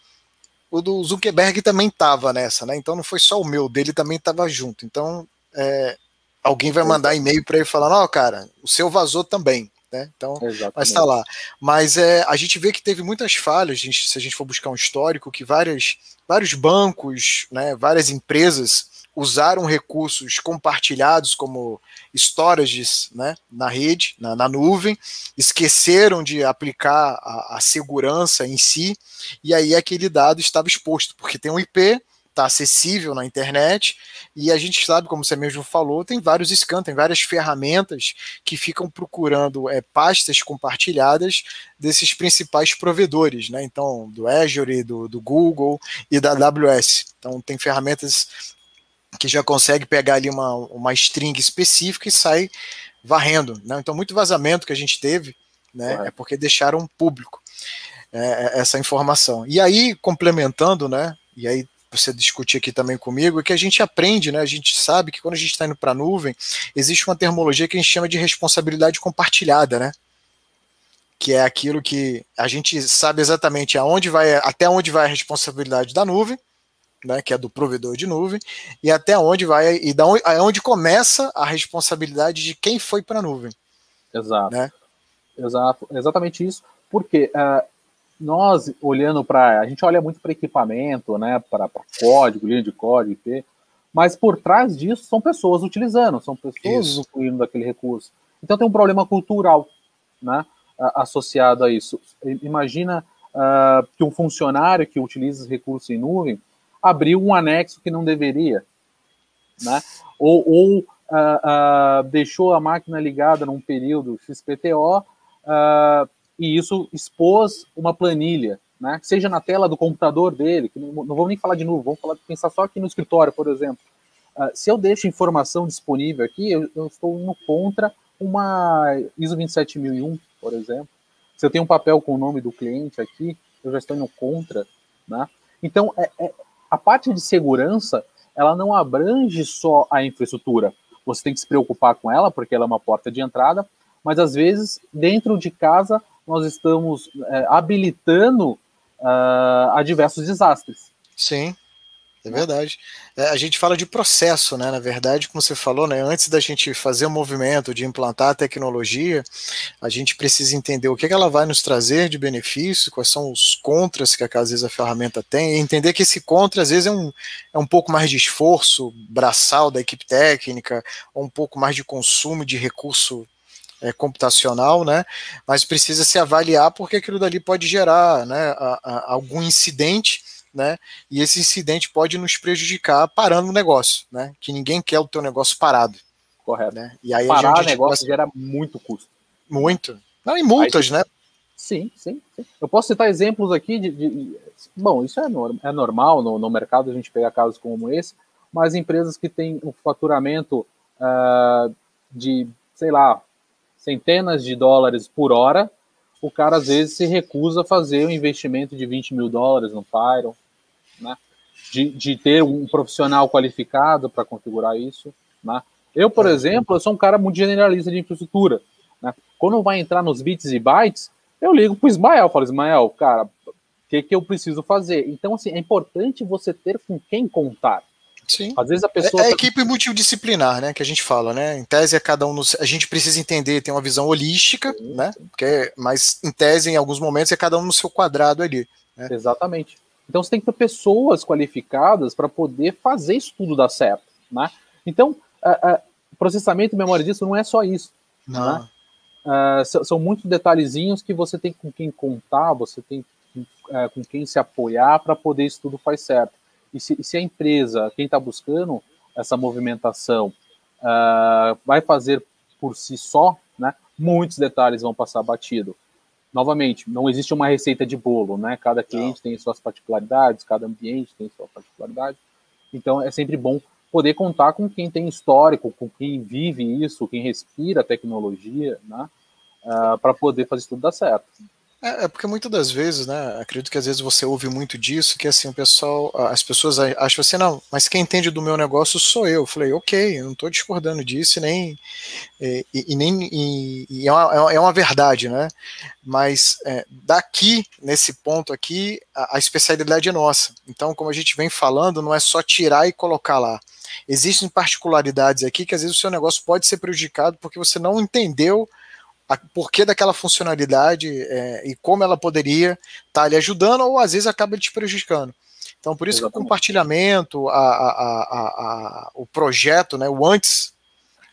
o do Zuckerberg também estava nessa, né? Então não foi só o meu, dele também estava junto. Então é, alguém vai mandar e-mail para ele falando, ó, oh, cara, o seu vazou também. Né? Então, Exatamente. mas está lá. Mas é, a gente vê que teve muitas falhas, gente, se a gente for buscar um histórico, que várias, vários bancos, né, várias empresas usaram recursos compartilhados como storages né, na rede, na, na nuvem, esqueceram de aplicar a, a, segurança em si, e aí aquele dado estava exposto, porque tem um IP, está acessível na internet, e a gente sabe, como você mesmo falou, tem vários scans, tem várias ferramentas que ficam procurando é, pastas compartilhadas desses principais provedores, né? Então, do Azure, do, do Google e da AWS. Então, tem ferramentas que já consegue pegar ali uma, uma string específica e sai varrendo. Né? Então, muito vazamento que a gente teve né, é porque deixaram público é, é, essa informação. E aí, complementando, né, e aí você discutir aqui também comigo, é que a gente aprende, né, a gente sabe que quando a gente está indo para a nuvem, existe uma termologia que a gente chama de responsabilidade compartilhada, né? Que é aquilo que a gente sabe exatamente aonde vai, até onde vai a responsabilidade da nuvem, né, que é do provedor de nuvem, e até onde vai e da onde, onde começa a responsabilidade de quem foi para a nuvem. Exato. Né? Exato, exatamente isso. Porque uh, nós olhando para, a gente olha muito para equipamento, né, para código, linha de código, IP, mas por trás disso são pessoas utilizando, são pessoas isso. usufruindo daquele recurso. Então tem um problema cultural, né, associado a isso. Imagina uh, que um funcionário que utiliza recursos em nuvem abriu um anexo que não deveria, né? Ou, ou uh, uh, deixou a máquina ligada num período XPTO uh, e isso expôs uma planilha, né? Seja na tela do computador dele, que não, não nem falar de novo, vamos falar, pensar só aqui no escritório, por exemplo. se eu deixo informação disponível aqui, eu, eu estou indo contra uma ISO 27001, por exemplo. Se eu tenho um papel com o nome do cliente aqui, eu já estou indo contra, né? Então, é, é, a parte de segurança, ela não abrange só a infraestrutura. Você tem que se preocupar com ela, porque ela é uma porta de entrada, mas às vezes, dentro de casa, nós estamos é, habilitando uh, a diversos desastres. Sim. É verdade. É, a gente fala de processo, né? Na verdade, como você falou, né? Antes da gente fazer o movimento de implantar a tecnologia, a gente precisa entender o que, que ela vai nos trazer de benefício, quais são os contras que às vezes a ferramenta tem, e entender que esse contra às vezes é um, é um pouco mais de esforço braçal da equipe técnica, ou um pouco mais de consumo de recurso é, computacional, né? Mas precisa se avaliar porque aquilo dali pode gerar, né? A, a, algum incidente né? E esse incidente pode nos prejudicar parando o negócio, né? Que ninguém quer o teu negócio parado. Correto. Né? E aí Parar o negócio gera muito custo. Muito. Não, e multas, aí, né? Sim, sim, sim, Eu posso citar exemplos aqui de. de bom, isso é, é normal no, no, mercado a gente pegar casos como esse, mas empresas que têm um faturamento uh, de, sei lá, centenas de dólares por hora, o cara às vezes se recusa a fazer um investimento de 20 mil dólares no Pyron, né? de, de ter um profissional qualificado para configurar isso. Né? Eu, por é. exemplo, eu sou um cara muito generalista de infraestrutura. Né? Quando vai entrar nos bits e bytes, eu ligo para o Ismael, falo, Ismael, cara, o que, que eu preciso fazer? Então, assim, é importante você ter com quem contar. Sim. Às vezes a pessoa. É, é a equipe multidisciplinar, né? Que a gente fala, né? Em tese é cada um. a gente precisa entender, tem uma visão holística, sim, né? Porque, mas em tese, em alguns momentos, é cada um no seu quadrado ali. Né? Exatamente. Então você tem que ter pessoas qualificadas para poder fazer isso tudo dar certo, né? Então, uh, uh, processamento e memória disso não é só isso. Né? Uh, são muitos detalhezinhos que você tem com quem contar, você tem com quem se apoiar para poder isso tudo faz certo. E se, se a empresa, quem está buscando essa movimentação, vai fazer por si só, né? Muitos detalhes vão passar batido novamente, não existe uma receita de bolo, né? Cada cliente não. tem suas particularidades, cada ambiente tem sua particularidade. Então é sempre bom poder contar com quem tem histórico, com quem vive isso, quem respira a tecnologia, né? Uh, para poder fazer tudo dar certo. É, é, porque muitas das vezes, né, acredito que às vezes você ouve muito disso, que assim, o pessoal, as pessoas acham assim, não, mas quem entende do meu negócio sou eu. Falei, ok, eu não estou discordando disso, nem, e, e nem e, e é, uma, é uma verdade, né, mas é, daqui, nesse ponto aqui, a, a especialidade é nossa. Então, como a gente vem falando, não é só tirar e colocar lá. Existem particularidades aqui que às vezes o seu negócio pode ser prejudicado porque você não entendeu a porquê daquela funcionalidade é, e como ela poderia estar tá lhe ajudando ou às vezes acaba te prejudicando. Então, por isso Exatamente. que o compartilhamento, a, a, a, o projeto, né, o antes,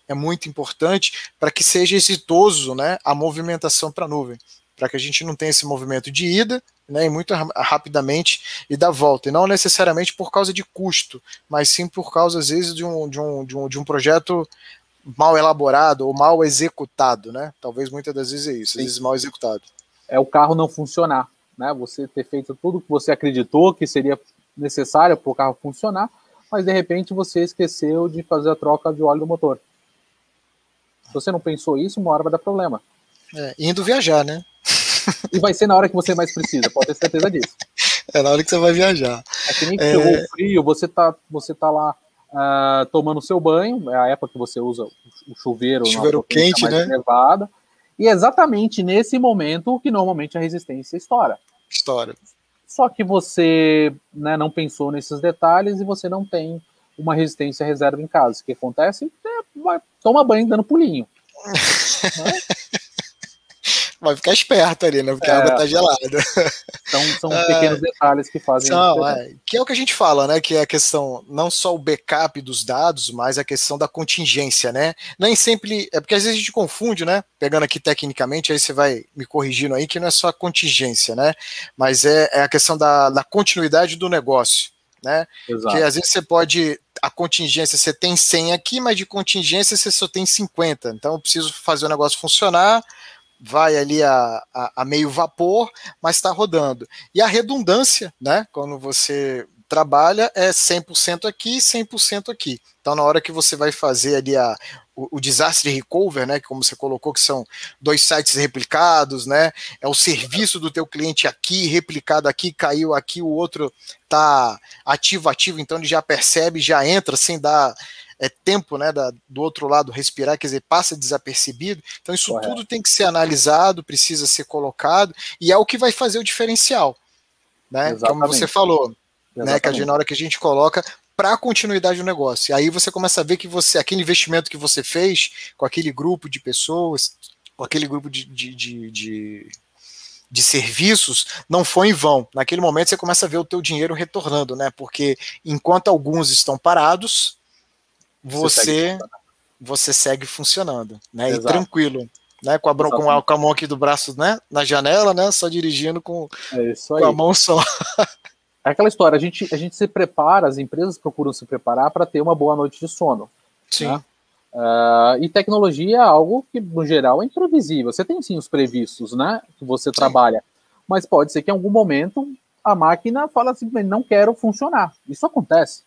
é muito importante para que seja exitoso né, a movimentação para a nuvem, para que a gente não tenha esse movimento de ida né, e muito rapidamente e da volta, e não necessariamente por causa de custo, mas sim por causa, às vezes, de um, de um, de um, de um projeto mal elaborado ou mal executado, né? Talvez muitas das vezes é isso, às vezes mal executado. É o carro não funcionar, né? Você ter feito tudo que você acreditou que seria necessário para o carro funcionar, mas de repente você esqueceu de fazer a troca de óleo do motor. Se você não pensou isso, uma hora vai dar problema. É, indo viajar, né? E vai ser na hora que você mais precisa, pode ter certeza disso. É na hora que você vai viajar. É que nem que é... frio, você tá, você tá lá uh, tomando seu banho, é a época que você usa o chuveiro, chuveiro quente, né? Elevada, e é exatamente nesse momento que normalmente a resistência estoura. Estoura. Só que você né, não pensou nesses detalhes e você não tem uma resistência reserva em casa. O que acontece? É, vai, toma banho dando pulinho. né? Vai ficar esperto ali, né? Porque é, a água tá gelada. Então são é, pequenos detalhes que fazem são, é, Que é o que a gente fala, né? Que é a questão, não só o backup dos dados, mas a questão da contingência, né? Nem sempre. É porque às vezes a gente confunde, né? Pegando aqui tecnicamente, aí você vai me corrigindo aí, que não é só a contingência, né? Mas é, é a questão da, da continuidade do negócio. Né? Exato. Que às vezes você pode a contingência você tem 100 aqui, mas de contingência você só tem 50. Então eu preciso fazer o negócio funcionar, vai ali a, a, a meio vapor, mas está rodando. E a redundância, né, quando você trabalha, é 100% aqui, 100% aqui. Então, na hora que você vai fazer ali a, o, o disaster recover, né, como você colocou, que são dois sites replicados, né, é o serviço do teu cliente aqui, replicado aqui, caiu aqui, o outro tá ativo, ativo, então ele já percebe, já entra sem dar é, tempo né, da, do outro lado respirar, quer dizer, passa desapercebido. Então, isso Correto. tudo tem que ser analisado, precisa ser colocado, e é o que vai fazer o diferencial. Né? Como você falou, né? Que na hora que a gente coloca para a continuidade do negócio. E aí você começa a ver que você, aquele investimento que você fez com aquele grupo de pessoas, com aquele grupo de, de, de, de de serviços não foi em vão. Naquele momento você começa a ver o teu dinheiro retornando, né? Porque enquanto alguns estão parados, você você segue, você segue funcionando, né? Exato. E tranquilo, né? Com a, com a, com a mão aqui do braço, né? Na janela, né? Só dirigindo com, é com a mão só. É aquela história, a gente, a gente se prepara, as empresas procuram se preparar para ter uma boa noite de sono. Sim. Né? Uh, e tecnologia é algo que, no geral, é imprevisível. Você tem sim os previstos, né? Que você sim. trabalha. Mas pode ser que em algum momento a máquina fala assim, não quero funcionar. Isso acontece.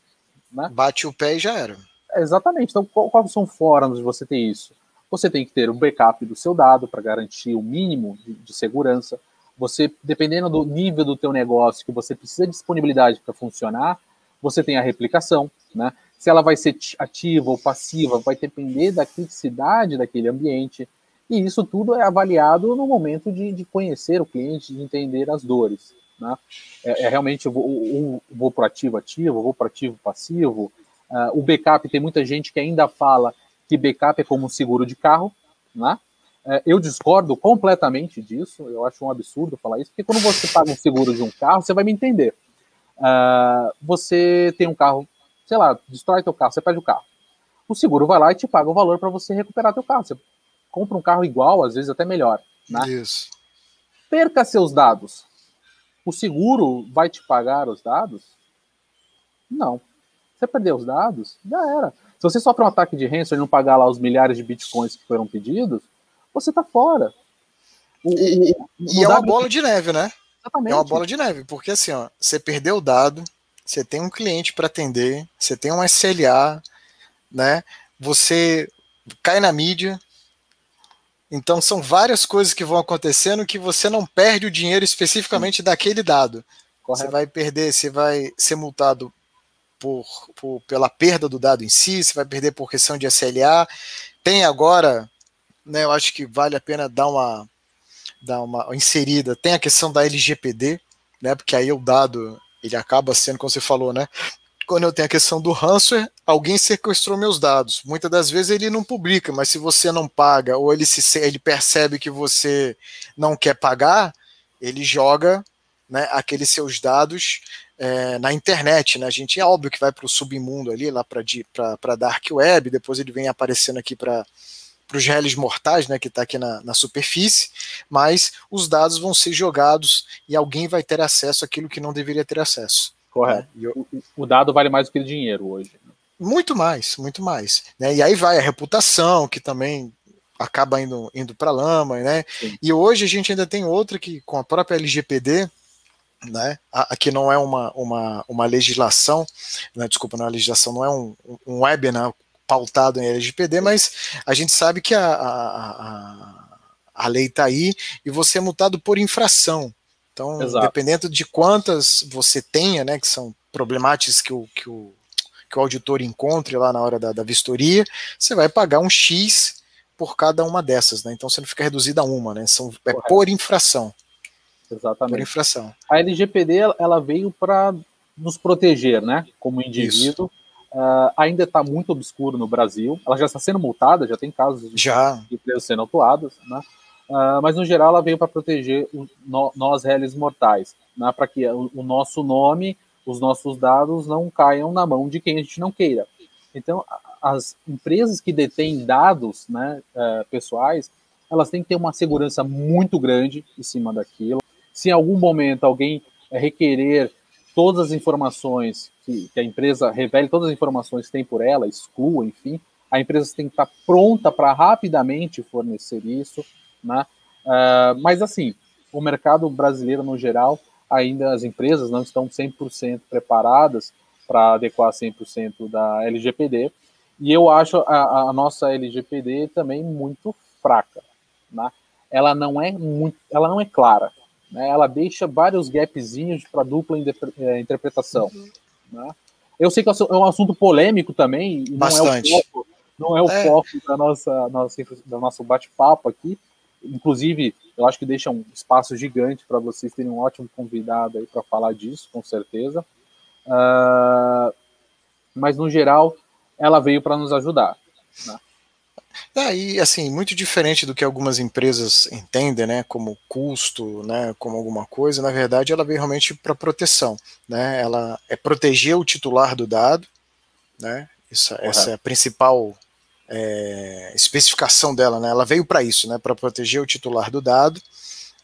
Né? Bate o pé e já era. Exatamente. Então, quais são formas de você ter isso? Você tem que ter um backup do seu dado para garantir o mínimo de, de, segurança. Você, dependendo do nível do teu negócio que você precisa de disponibilidade para funcionar, você tem a replicação, né? se ela vai ser ativa ou passiva, vai depender da criticidade daquele ambiente. E isso tudo é avaliado no momento de, de conhecer o cliente, de entender as dores. Né? É, é realmente, eu vou, vou para ativo ativo, vou para ativo passivo. Uh, o backup, tem muita gente que ainda fala que backup é como um seguro de carro. Né? Uh, eu discordo completamente disso, eu acho um absurdo falar isso, porque quando você paga um seguro de um carro, você vai me entender. Uh, você tem um carro sei lá, destrói teu carro, você perde o carro. O seguro vai lá e te paga o valor para você recuperar teu carro. Você compra um carro igual, às vezes até melhor. Né? Isso. Perca seus dados. O seguro vai te pagar os dados? Não. Você perdeu os dados? Já era. Se você sofre um ataque de ransom e não pagar lá os milhares de bitcoins que foram pedidos, você tá fora. O, o, o, e é uma bola de neve, né? Exatamente. É uma bola de neve, porque assim, ó, você perdeu o dado, você tem um cliente para atender, você tem um SLA, né? Você cai na mídia. Então são várias coisas que vão acontecendo que você não perde o dinheiro especificamente Sim. daquele dado. Correto. Você vai perder, você vai ser multado por, por, pela perda do dado em si, você vai perder por questão de SLA. Tem agora, né, eu acho que vale a pena dar uma, dar uma inserida, tem a questão da LGPD, né, porque aí o dado ele acaba sendo, como você falou, né? Quando eu tenho a questão do ransomware, alguém sequestrou meus dados. Muitas das vezes ele não publica, mas se você não paga ou ele, se, ele percebe que você não quer pagar, ele joga né, aqueles seus dados é, na internet. Né? A gente é óbvio que vai para o submundo ali, lá para a Dark Web, depois ele vem aparecendo aqui para os réis mortais, né, que está aqui na, na, superfície, mas os dados vão ser jogados e alguém vai ter acesso àquilo que não deveria ter acesso. Correto. Né? Eu, o dado vale mais do que o dinheiro hoje. Muito mais, muito mais. Né? E aí vai a reputação, que também acaba indo, indo para lama, né? Sim. E hoje a gente ainda tem outra que, com a própria LGPD, né? Aqui não é uma, uma, uma legislação, né? desculpa, não é uma legislação, não é um, um webinar pautado em LGPD, mas a gente sabe que a, a, a lei está aí e você é multado por infração. Então, Exato. dependendo de quantas você tenha, né, que são problemáticas que o, que o, que o auditor encontre lá na hora da, da vistoria, você vai pagar um X por cada uma dessas, né? Então você não fica reduzido a uma, né? São, é por infração. Exatamente. Por infração. A LGPD ela veio para nos proteger, né? Como indivíduo. Uh, ainda está muito obscuro no Brasil. Ela já está sendo multada, já tem casos já. de empresas sendo atuadas, né? Uh, mas no geral ela veio para proteger o, no, nós réis mortais, né? para que o, o, nosso nome, os nossos dados não caiam na mão de quem a gente não queira. Então, as empresas que detêm dados né, uh, pessoais, elas têm que ter uma segurança muito grande em cima daquilo. Se em algum momento alguém requerer todas as informações que, que, a empresa revele, todas as informações que tem por ela, exclua, enfim, a empresa tem que estar pronta para rapidamente fornecer isso, né? Uh, mas assim, o mercado brasileiro no geral, ainda as empresas não estão 100% preparadas para adequar 100% da LGPD, e eu acho a, a, nossa LGPD também muito fraca, né? Ela não é muito, ela não é clara, né? Ela deixa vários gapzinhos para dupla é, interpretação. Uhum. Né? Eu sei que é, é um assunto polêmico também, Bastante. não é o foco, não é o é. foco da nossa, nossa, do nosso bate-papo aqui. Inclusive, eu acho que deixa um espaço gigante para vocês terem um ótimo convidado aí para falar disso, com certeza. uh, mas no geral ela veio para nos ajudar. Né? É, e assim, muito diferente do que algumas empresas entendem, né, como custo, né, como alguma coisa, na verdade ela veio realmente para proteção, né, ela é proteger o titular do dado, né, essa, essa é a principal é, especificação dela, né, ela veio para isso, né, para proteger o titular do dado,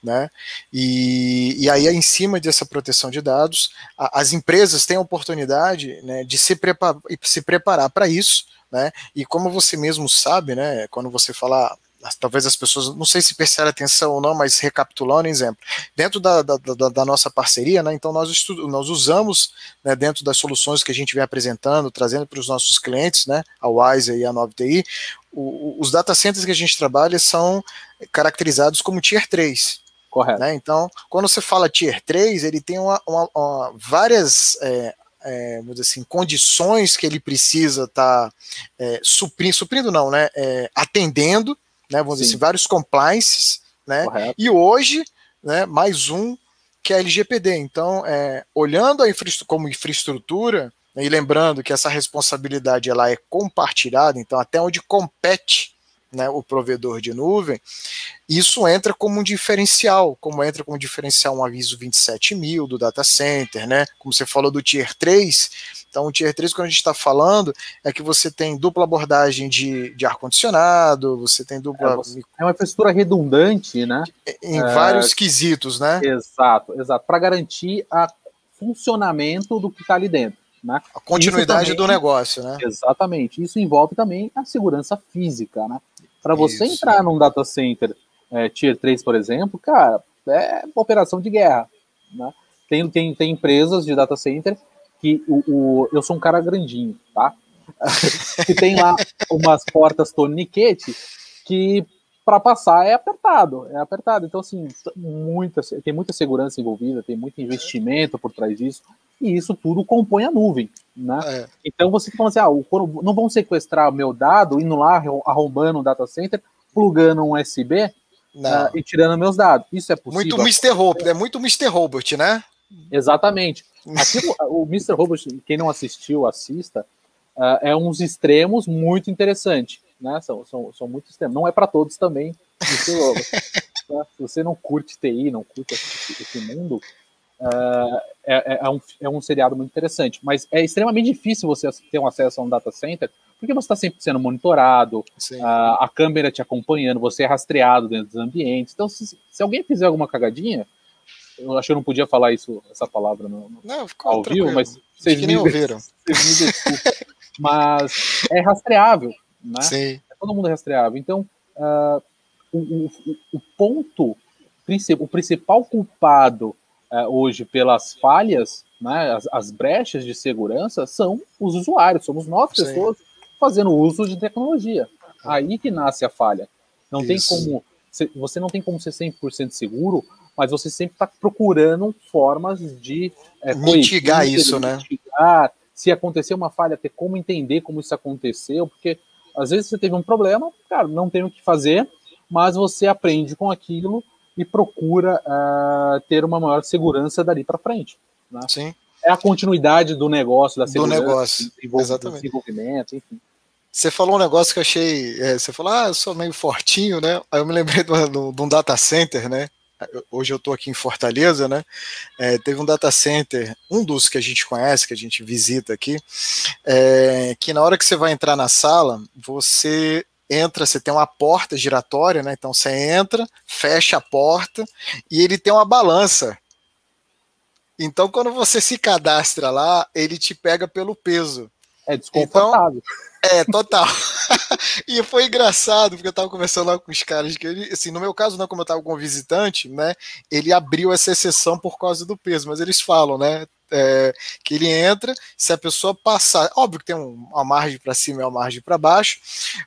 né? E, e aí, em cima dessa proteção de dados, a, as empresas têm a oportunidade né, de se, se preparar para isso, né? E como você mesmo sabe, né, quando você fala talvez as pessoas, não sei se perceberam atenção ou não, mas recapitulando, exemplo, dentro da, da, da, da nossa parceria, né, então nós, nós usamos, né, dentro das soluções que a gente vem apresentando, trazendo para os nossos clientes, né, a Wise e a 9TI, o, os data centers que a gente trabalha são caracterizados como Tier 3, Correto. Né? Então, quando você fala Tier 3, ele tem uma, uma, uma várias é, é, assim, condições que ele precisa estar tá, é, suprindo, suprindo não, né? É, atendendo, né? Vamos Sim. dizer assim, vários compliances, né? Correto. E hoje, né, mais um que é a LGPD. Então, é, olhando a infraestrutura como infraestrutura, né, e lembrando que essa responsabilidade ela é compartilhada, então até onde compete né, o provedor de nuvem, isso entra como um diferencial, como entra como diferencial um aviso 27 mil do data center, né? Como você falou do Tier 3. Então, o Tier 3, quando a gente está falando, é que você tem dupla abordagem de, de ar-condicionado, você tem dupla. É, uma infraestrutura redundante, né? Em é... vários quesitos, né? Exato, exato. Para garantir o funcionamento do que está ali dentro. Né? A continuidade também, do negócio, né? Exatamente. Isso envolve também a segurança física, né? Para você Isso. entrar num data center é, Tier 3, por exemplo, cara, é uma operação de guerra. Né? Tem, tem, tem empresas de data center que o, o eu sou um cara grandinho, tá? que tem lá umas portas torniquete que para passar é apertado, é apertado. Então, assim, muita, tem muita segurança envolvida, tem muito investimento por trás disso, e isso tudo compõe a nuvem, né? É. Então, você fala assim, ah, não vão sequestrar meu dado, indo lá, arrombando um data center, plugando um USB uh, e tirando meus dados. Isso é possível? Muito Mr. Robot, é muito Mr. Robot, né? Exatamente. Aqui, o Mr. Robot, quem não assistiu, assista, uh, é uns extremos muito interessante né? São, são, são muito extremos. Não é para todos também. Né? Se você não curte TI, não curte esse, esse mundo, uh, é, é, um, é um seriado muito interessante. Mas é extremamente difícil você ter um acesso a um data center, porque você está sempre sendo monitorado, uh, a câmera te acompanhando, você é rastreado dentro dos ambientes. Então, se, se alguém fizer alguma cagadinha, eu acho que eu não podia falar isso, essa palavra no, no não, ao vivo, mas vocês me, ouviram. Vocês me mas é rastreável né? Sim. Todo mundo é rastreável. Então, uh, o, o, o, ponto, o principal culpado uh, hoje pelas falhas, né, as, as, brechas de segurança, são os usuários, somos nós, Sim. pessoas, fazendo uso de tecnologia. Aí que nasce a falha. Não Isso. tem como, você não tem como ser 100% seguro, mas você sempre está procurando formas de é, mitigar isso, né? Mitigar, se acontecer uma falha, ter como entender como isso aconteceu, porque às vezes você teve um problema, cara, não tem o que fazer, mas você aprende com aquilo e procura uh, ter uma maior segurança dali para frente. Né? Sim. É a continuidade do negócio, da segurança, do negócio, exatamente. desenvolvimento, enfim. Você falou um negócio que eu achei. É, você falou, ah, eu sou meio fortinho, né? Aí eu me lembrei de, de um data center, né? Hoje eu estou aqui em Fortaleza, né? É, teve um data center, um dos que a gente conhece, que a gente visita aqui, é, que na hora que você vai entrar na sala, você entra, você tem uma porta giratória, né? Então você entra, fecha a porta e ele tem uma balança. Então quando você se cadastra lá, ele te pega pelo peso. É desconfortável. Então, é, total. e foi engraçado, porque eu tava conversando lá com os caras, que ele, assim, no meu caso, não, como eu tava com um visitante, né, ele abriu essa exceção por causa do peso, mas eles falam, né, é, que ele entra, se a pessoa passar, óbvio que tem um, uma margem para cima e uma margem para baixo,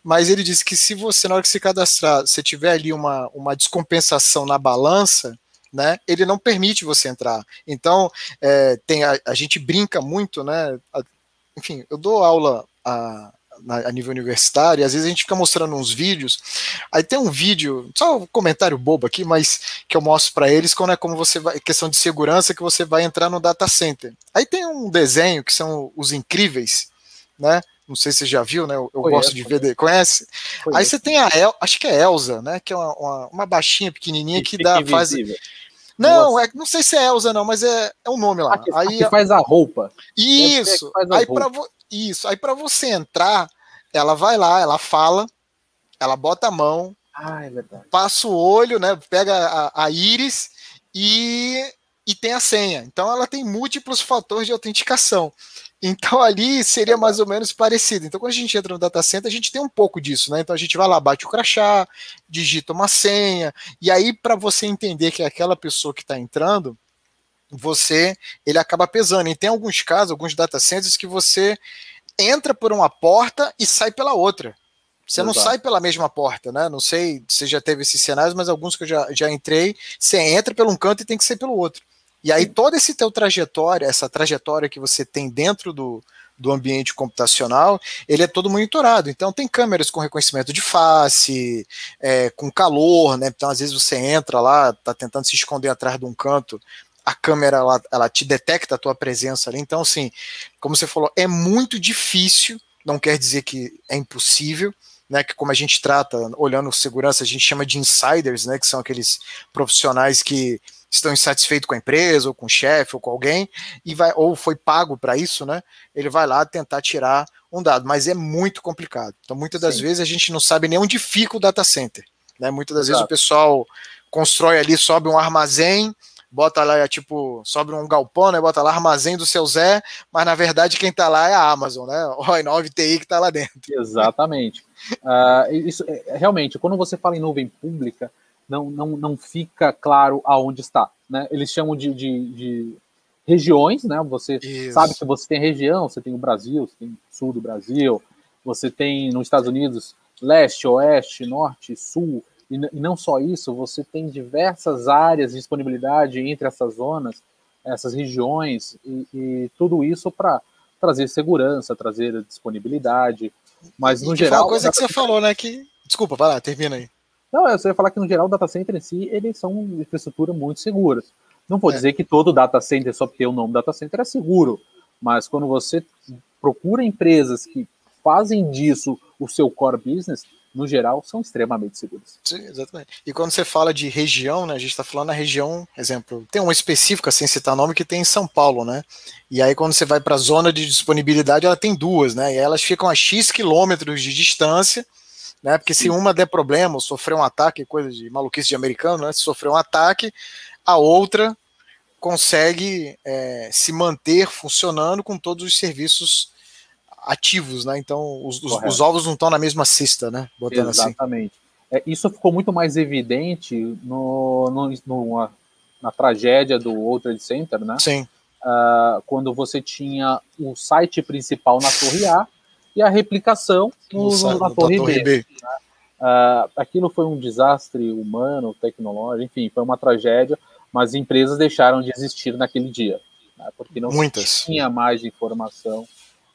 mas ele disse que se você, na hora que se cadastrar, você tiver ali uma, uma descompensação na balança, né, ele não permite você entrar. Então, é, tem a, a, gente brinca muito, né, a, enfim, eu dou aula a, na, a nível universitário, e às vezes a gente fica mostrando uns vídeos. Aí tem um vídeo, só um comentário bobo aqui, mas que eu mostro para eles quando é como você vai, questão de segurança, que você vai entrar no data center. Aí tem um desenho que são os incríveis, né? Não sei se você já viu, né? Eu, eu gosto de ver. Conhece? Aí você tem a El, acho que é Elsa, né? Que é uma, uma, uma baixinha pequenininha que dá faz. Não, é, não sei se é Elsa não, mas é, é um nome lá. Aqui, aí faz a roupa. Isso. A aí para isso. Aí para você entrar, ela vai lá, ela fala, ela bota a mão, ah, é passa o olho, né? Pega a, a íris e e tem a senha. Então ela tem múltiplos fatores de autenticação. Então ali seria mais ou menos parecido. Então quando a gente entra no data center, a gente tem um pouco disso, né? Então a gente vai lá, bate o crachá, digita uma senha, e aí para você entender que é aquela pessoa que está entrando, você ele acaba pesando. E tem alguns casos, alguns data centers que você entra por uma porta e sai pela outra. Você Exato. não sai pela mesma porta, né? Não sei se já teve esses cenários, mas alguns que eu já, já entrei, você entra pelo um canto e tem que sair pelo outro. E aí todo esse teu trajetória, essa trajetória que você tem dentro do, do ambiente computacional, ele é todo monitorado. Então tem câmeras com reconhecimento de face, é, com calor, né? Então às vezes você entra lá, tá tentando se esconder atrás de um canto, a câmera ela, ela te detecta a tua presença ali. Então assim, como você falou, é muito difícil. Não quer dizer que é impossível, né, que como a gente trata, olhando segurança, a gente chama de insiders, né, que são aqueles profissionais que estão insatisfeitos com a empresa, ou com o chefe, ou com alguém, e vai, ou foi pago para isso, né? Ele vai lá tentar tirar um dado, mas é muito complicado. Então, muitas das Sim. vezes a gente não sabe nem onde fica o data center. Né? Muitas das Exato. vezes o pessoal constrói ali, sobe um armazém, bota lá, tipo, sobe um galpão, né? Bota lá armazém do seu Zé, mas na verdade quem tá lá é a Amazon, né? O i9 TI que tá lá dentro. Exatamente. uh, isso, é, realmente, quando você fala em nuvem pública, não, não, não fica claro aonde está. Né? Eles chamam de, de, de regiões, né? Você Isso. sabe que você tem região, você tem o Brasil, você tem o sul do Brasil, você tem nos Estados Unidos leste, oeste, norte, sul, e, e não só isso, você tem diversas áreas de disponibilidade entre essas zonas, essas regiões, e, e tudo isso para trazer segurança, trazer disponibilidade, mas no e geral... Uma coisa que você falou, né, que... Desculpa, vai lá, termina aí. Não, eu só ia falar que no geral o data center em si, eles são infraestrutura muito seguras. Não vou é. dizer que todo data center, só porque o nome data center é seguro, mas quando você procura empresas que fazem disso o seu core business, no geral, são extremamente seguras. Sim, exatamente. E quando você fala de região, né, a gente está falando na região, exemplo, tem uma específica, sem citar nome, que tem em São Paulo, né? E aí quando você vai para a zona de disponibilidade, ela tem duas, né? E elas ficam a X quilômetros de distância, né? Porque se uma der problema, sofrer um ataque, coisa de maluquice de americano, né? Se sofrer um ataque, a outra consegue é, se manter funcionando com todos os serviços ativos, né? Então os, os, os ovos não estão na mesma cesta, né? Botando assim. Exatamente. Assim. É, isso ficou muito mais evidente no, no, no na tragédia do World Trade Center, né? Sim. Uh, quando você tinha o site principal na Torre A e a replicação no, no, na Torre, Torre B. B. Né? Uh, aquilo foi um desastre humano, tecnológico, enfim, foi uma tragédia, mas empresas deixaram de existir naquele dia, né? porque não Muitas. tinha mais informação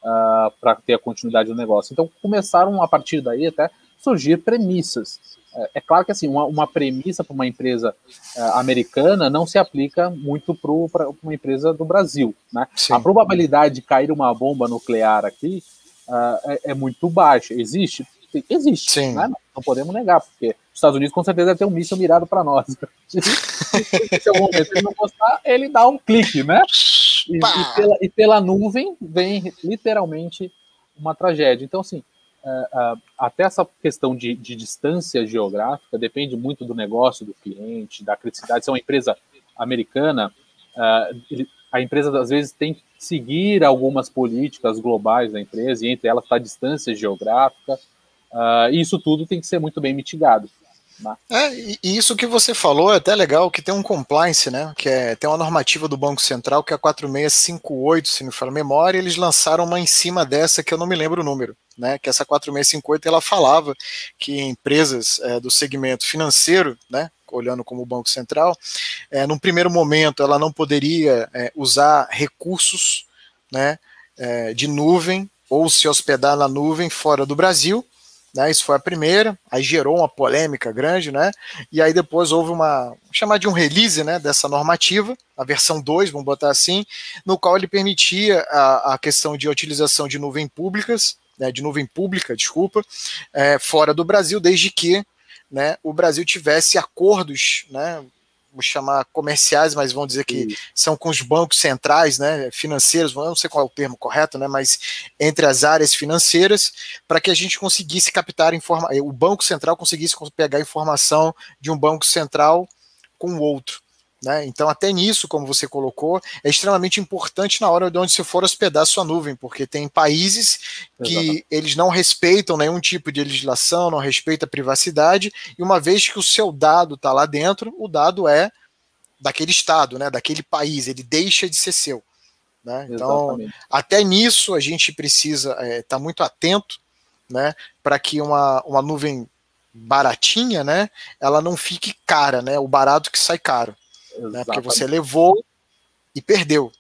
uh, ah, para ter a continuidade do negócio. Então começaram a partir daí até surgir premissas. É, é claro que assim uma, uma premissa para uma empresa uh, americana não se aplica muito para uma empresa do Brasil. Né? A probabilidade de cair uma bomba nuclear aqui uh, é, é, muito baixa. Existe? Existe. Sim. Né? Não podemos negar, porque os Estados Unidos com certeza deve ter um míssil mirado para nós. Se algum momento ele não gostar, ele dá um clique, né? E, e, pela, e pela nuvem vem literalmente uma tragédia. Então, assim, Uh, uh, até essa questão de, de, distância geográfica depende muito do negócio do cliente, da criticidade. Se é uma empresa americana, ele, a empresa às vezes tem que seguir algumas políticas globais da empresa, e entre elas está a distância geográfica, e isso tudo tem que ser muito bem mitigado. É, e isso que você falou é até legal, que tem um compliance, né? Que é, tem uma normativa do Banco Central que é a 4658, se não me falo memória, eles lançaram uma em cima dessa que eu não me lembro o número, né? Que essa 4658 ela falava que empresas é, do segmento financeiro, né? olhando como Banco Central, é, num primeiro momento ela não poderia é, usar recursos né, é, de nuvem ou se hospedar na nuvem fora do Brasil. Né, isso foi a primeira, aí gerou uma polêmica grande, né? E aí depois houve uma, chamar de um release, né, dessa normativa, a versão 2, vamos botar assim, no qual ele permitia a, a questão de utilização de nuvem públicas, né, de nuvem pública, desculpa, é, fora do Brasil, desde que né, o Brasil tivesse acordos, né, vou chamar comerciais, mas vão dizer que Sim. são com os bancos centrais, né, financeiros, não sei qual é o termo correto, né, mas entre as áreas financeiras, para que a gente conseguisse captar informação, o banco central conseguisse pegar informação de um banco central com o outro. Né? Então, até nisso, como você colocou, é extremamente importante na hora de onde você for hospedar sua nuvem, porque tem países que Exatamente. eles não respeitam nenhum tipo de legislação, não respeitam a privacidade, e uma vez que o seu dado está lá dentro, o dado é daquele estado, né, daquele país, ele deixa de ser seu. Né? Então, até nisso a gente precisa estar é, tá muito atento né, para que uma, uma nuvem baratinha, né, ela não fique cara, né, o barato que sai caro né? Porque você levou e perdeu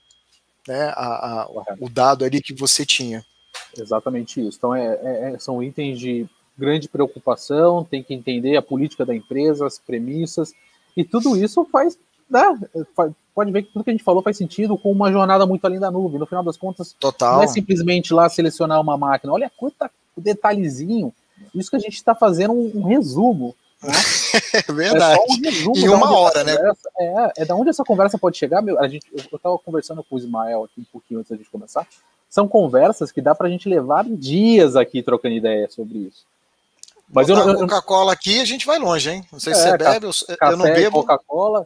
né? A, a, o dado ali que você tinha. Exatamente isso. Então, é, é, é, são itens de grande preocupação, tem que entender a política da empresa, as premissas, e tudo isso faz, né, pode ver que tudo que a gente falou faz sentido com uma jornada muito além da nuvem. No final das contas, Total. não é simplesmente lá selecionar uma máquina. Olha quanta detalhezinho. Isso que a gente está fazendo um, um resumo né? É verdade. É um em uma hora, né? é, é da onde essa conversa pode chegar. Meu, a gente, eu estava conversando com o Ismael aqui um pouquinho antes da gente começar. São conversas que dá para a gente levar dias aqui trocando ideia sobre isso. Mas Botar eu, Coca-Cola aqui a gente vai longe, hein? Não sei se é, você bebe, eu, café, eu não bebo. Coca-Cola.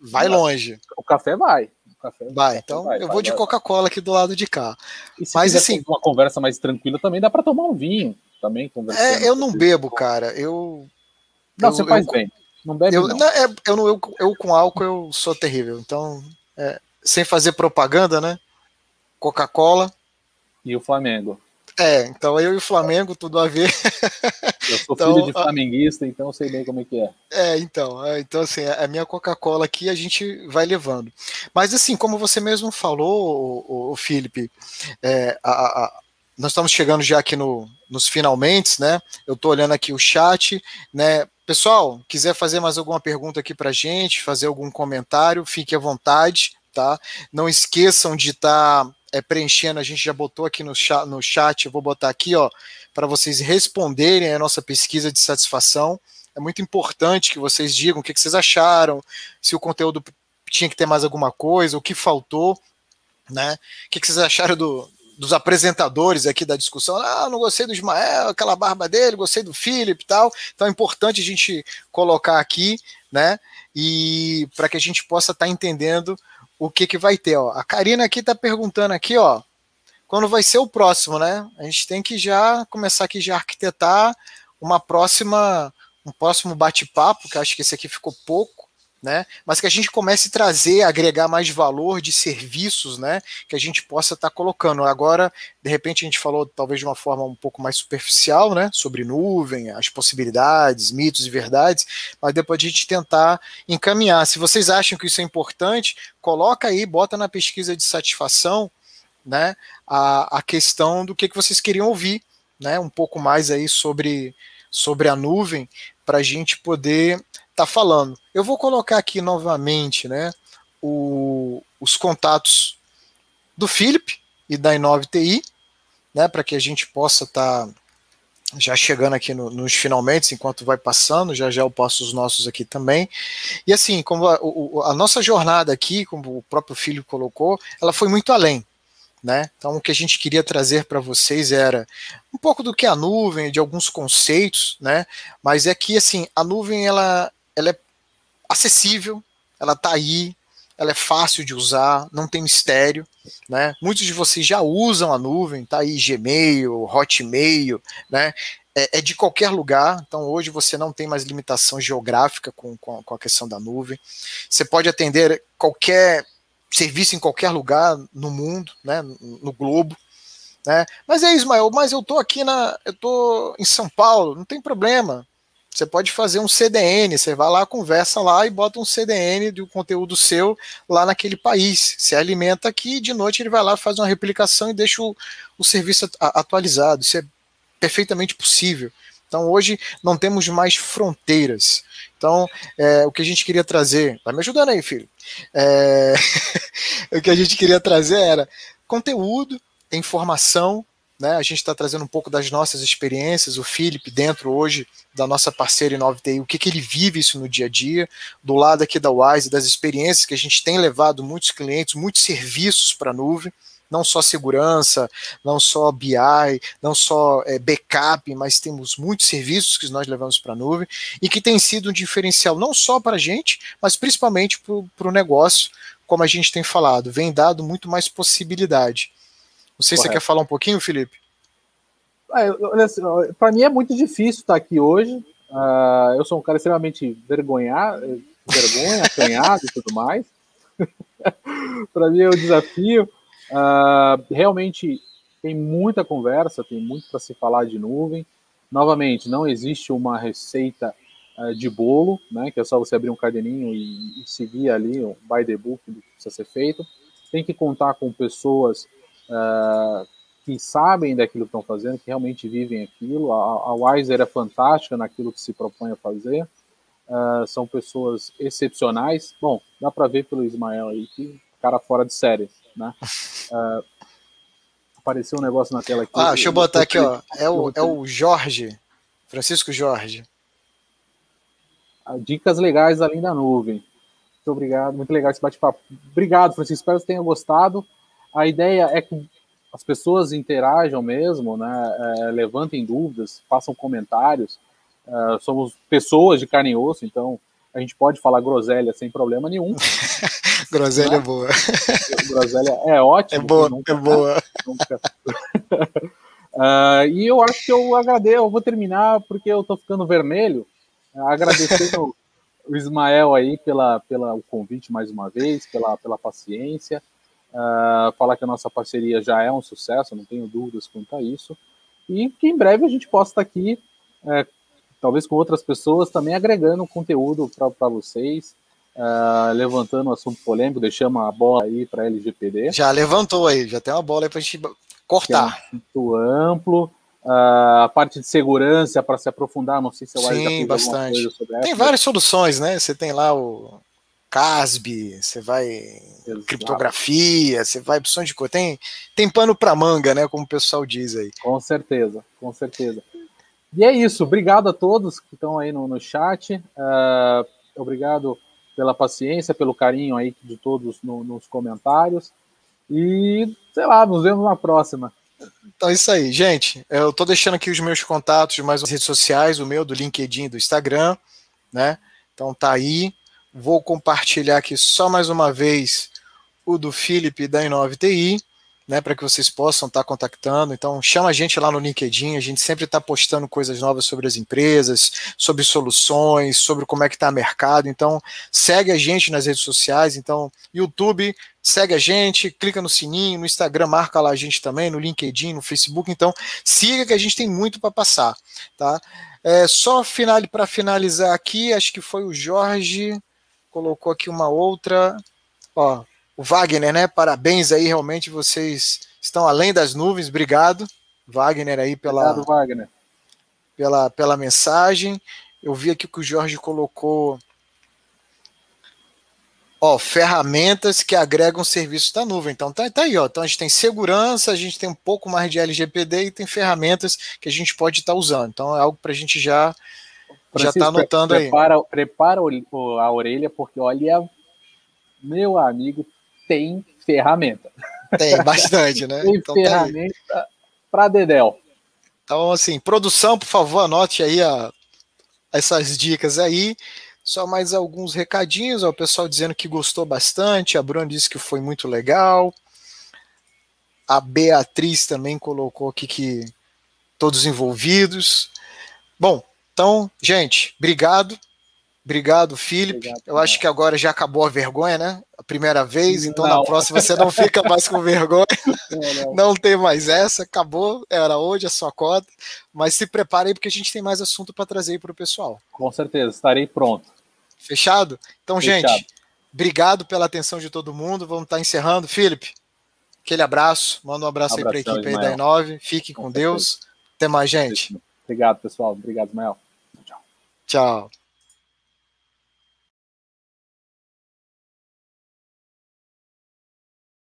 Vai longe. O café vai. O café, vai, então vai, eu vai, vou de Coca-Cola aqui do lado de cá. E se Mas assim, uma conversa mais tranquila também dá para tomar um vinho também É, eu não bebo, cara. Eu não, eu, você faz eu, bem. Não bebe, eu, não. não é, eu, não eu, eu, com álcool eu sou terrível. Então, é, sem fazer propaganda, né? Coca-Cola. E o Flamengo. É, então eu e o Flamengo, tudo a ver. Eu sou então, filho de flamenguista, então eu sei bem como é que é. É, então, é, então assim, a minha Coca-Cola aqui a gente vai levando. Mas assim, como você mesmo falou, o, o Felipe, é, a, a, nós estamos chegando já aqui no, nos finalmente, né? Eu estou olhando aqui o chat, né? Pessoal, quiser fazer mais alguma pergunta aqui para gente, fazer algum comentário, fique à vontade, tá? Não esqueçam de estar tá, é, preenchendo, a gente já botou aqui no chat, no chat, eu vou botar aqui, ó, para vocês responderem a nossa pesquisa de satisfação. É muito importante que vocês digam o que, que vocês acharam, se o conteúdo tinha que ter mais alguma coisa, o que faltou, né? O que, que vocês acharam do, dos apresentadores aqui da discussão. Ah, não gostei do Ismael, aquela barba dele, gostei do Felipe e tal. Então é importante a gente colocar aqui, né? E para que a gente possa estar tá entendendo o que, que vai ter. Ó. A Karina aqui está perguntando aqui, ó, quando vai ser o próximo, né? A gente tem que já começar aqui já arquitetar uma próxima, um próximo bate-papo, que acho que esse aqui ficou pouco né? Mas que a gente comece a trazer, agregar mais valor de serviços, né? Que a gente possa estar tá colocando. Agora, de repente, a gente falou talvez de uma forma um pouco mais superficial, né? Sobre nuvem, as possibilidades, mitos e verdades, mas depois a gente tentar encaminhar. Se vocês acham que isso é importante, coloca aí, bota na pesquisa de satisfação, né? A, a questão do que, que vocês queriam ouvir, né? Um pouco mais aí sobre, sobre a nuvem, para a gente poder está falando. Eu vou colocar aqui novamente né, o, os contatos do Philip e da Inove né, para que a gente possa estar tá já chegando aqui no, nos finalmente, enquanto vai passando, já já eu passo os nossos aqui também. E assim, como a, a nossa jornada aqui, como o próprio filho colocou, ela foi muito além. Né? Então, o que a gente queria trazer para vocês era um pouco do que a nuvem, de alguns conceitos, né? Mas é que assim a nuvem ela, ela é acessível, ela está aí, ela é fácil de usar, não tem mistério, né? Muitos de vocês já usam a nuvem, tá aí Gmail, Hotmail, né? É, é de qualquer lugar, então hoje você não tem mais limitação geográfica com, com, com a questão da nuvem. Você pode atender qualquer serviço em qualquer lugar no mundo, né? No globo. Né? Mas é Ismael, mas eu tô aqui na, eu tô em São Paulo, não tem problema. Você pode fazer um CDN, você vai lá, conversa lá e bota um CDN do conteúdo seu lá naquele país. Você alimenta aqui, de noite ele vai lá, faz uma replicação e deixa o, o serviço atualizado. Isso é perfeitamente possível. Então hoje não temos mais fronteiras. Então, é, o que a gente queria trazer. Vai me ajudando aí, filho. É, o que a gente queria trazer era conteúdo, informação. Né? A gente está trazendo um pouco das nossas experiências, o Felipe dentro hoje da nossa parceira InnovTI, o que, que ele vive isso no dia a dia, do lado aqui da Wise, das experiências que a gente tem levado muitos clientes, muitos serviços para a nuvem não só segurança, não só BI, não só é, backup, mas temos muitos serviços que nós levamos para a nuvem e que tem sido um diferencial não só para a gente, mas principalmente para o negócio, como a gente tem falado, vem dado muito mais possibilidade. Não sei se você quer falar um pouquinho, Felipe. É, assim, para mim é muito difícil estar aqui hoje. Uh, eu sou um cara extremamente vergonhado, vergonha, acanhado e tudo mais. para mim é um desafio. Uh, realmente tem muita conversa, tem muito para se falar de nuvem. Novamente, não existe uma receita uh, de bolo, né, que é só você abrir um caderninho e, e seguir ali o by the book do que precisa ser feito. Tem que contar com pessoas uh, que sabem daquilo que estão fazendo, que realmente vivem aquilo. A, a Wiser é fantástica naquilo que se propõe a fazer. Uh, são pessoas excepcionais. Bom, dá para ver pelo Ismael aí que cara fora de série né? Uh, apareceu um negócio na tela aqui. Ah, deixa eu botar aqui, ó. É o, é o Jorge, Francisco Jorge. Dicas legais além da nuvem. Muito obrigado, muito legal esse bate-papo. Obrigado, Francisco, espero que tenha gostado. A ideia é que as pessoas interajam mesmo, né? É, levantem dúvidas, façam comentários. Uh, somos pessoas de carne e osso, então a gente pode falar groselha sem problema nenhum. groselha é boa. groselha é ótimo. É boa, nunca, é boa. Nunca. uh, e eu acho que eu agradeço, eu vou terminar porque eu tô ficando vermelho, agradecendo o Ismael aí pela, pela o convite mais uma vez, pela, pela paciência, uh, falar que a nossa parceria já é um sucesso, não tenho dúvidas quanto a isso, e que em breve a gente possa estar aqui uh, talvez com outras pessoas, também agregando conteúdo para vocês, uh, levantando um assunto polêmico, deixamos a bola aí para LGPD. Já levantou aí, já tem uma bola aí para a gente cortar. É muito amplo. Uh, a parte de segurança para se aprofundar, não sei se eu Sim, bastante. Tem várias soluções, né? Você tem lá o CASB, você vai Exato. criptografia, você vai opções de coisa. Tem, tem pano para manga, né? Como o pessoal diz aí. Com certeza, com certeza. E é isso. Obrigado a todos que estão aí no, no chat. Uh, obrigado pela paciência, pelo carinho aí de todos no, nos comentários. E, sei lá, nos vemos na próxima. Então é isso aí, gente. Eu tô deixando aqui os meus contatos mais as redes sociais, o meu, do LinkedIn e do Instagram, né? Então tá aí. Vou compartilhar aqui só mais uma vez o do Felipe da Inov.TI né, para que vocês possam estar tá contactando. Então, chama a gente lá no LinkedIn, a gente sempre está postando coisas novas sobre as empresas, sobre soluções, sobre como é que está o mercado. Então, segue a gente nas redes sociais. Então, YouTube, segue a gente, clica no sininho, no Instagram, marca lá a gente também, no LinkedIn, no Facebook. Então, siga que a gente tem muito para passar, tá? É, só final, para finalizar aqui, acho que foi o Jorge colocou aqui uma outra, ó, o Wagner, né? Parabéns aí, realmente vocês estão além das nuvens. Obrigado, Wagner, aí pela, Obrigado, Wagner. pela, pela mensagem. Eu vi aqui que o Jorge colocou ó, ferramentas que agregam serviços da nuvem. Então tá, tá, aí, ó. Então a gente tem segurança, a gente tem um pouco mais de LGPD e tem ferramentas que a gente pode estar tá usando. Então é algo para a gente já já está anotando prepara, aí. Prepara a orelha, porque olha, meu amigo, tem ferramenta. Tem bastante, né? tem então, tá ferramenta tá para Dedel. Então, assim, produção, por favor, anote aí a, essas dicas aí. Só mais alguns recadinhos. Ó, o pessoal dizendo que gostou bastante. A Bruna disse que foi muito legal. A Beatriz também colocou aqui que todos envolvidos. Bom, então, gente, obrigado. Obrigado, Felipe. Obrigado, eu acho que agora já acabou a vergonha, né? A primeira vez, então não. na próxima você não fica mais com vergonha. Não, não. não, tem mais essa, acabou, era hoje a sua cota. Mas se preparem porque a gente tem mais assunto para trazer para o pessoal. Com certeza, estarei pronto. Fechado? Então, Fechado. gente, obrigado pela atenção de todo mundo. Vamos estar tá encerrando. Felipe, aquele abraço. Manda um abraço Abração, aí para a equipe aí da E9. Fique com, com Deus. Até mais, gente. Obrigado, pessoal. Obrigado, Mel. Tchau.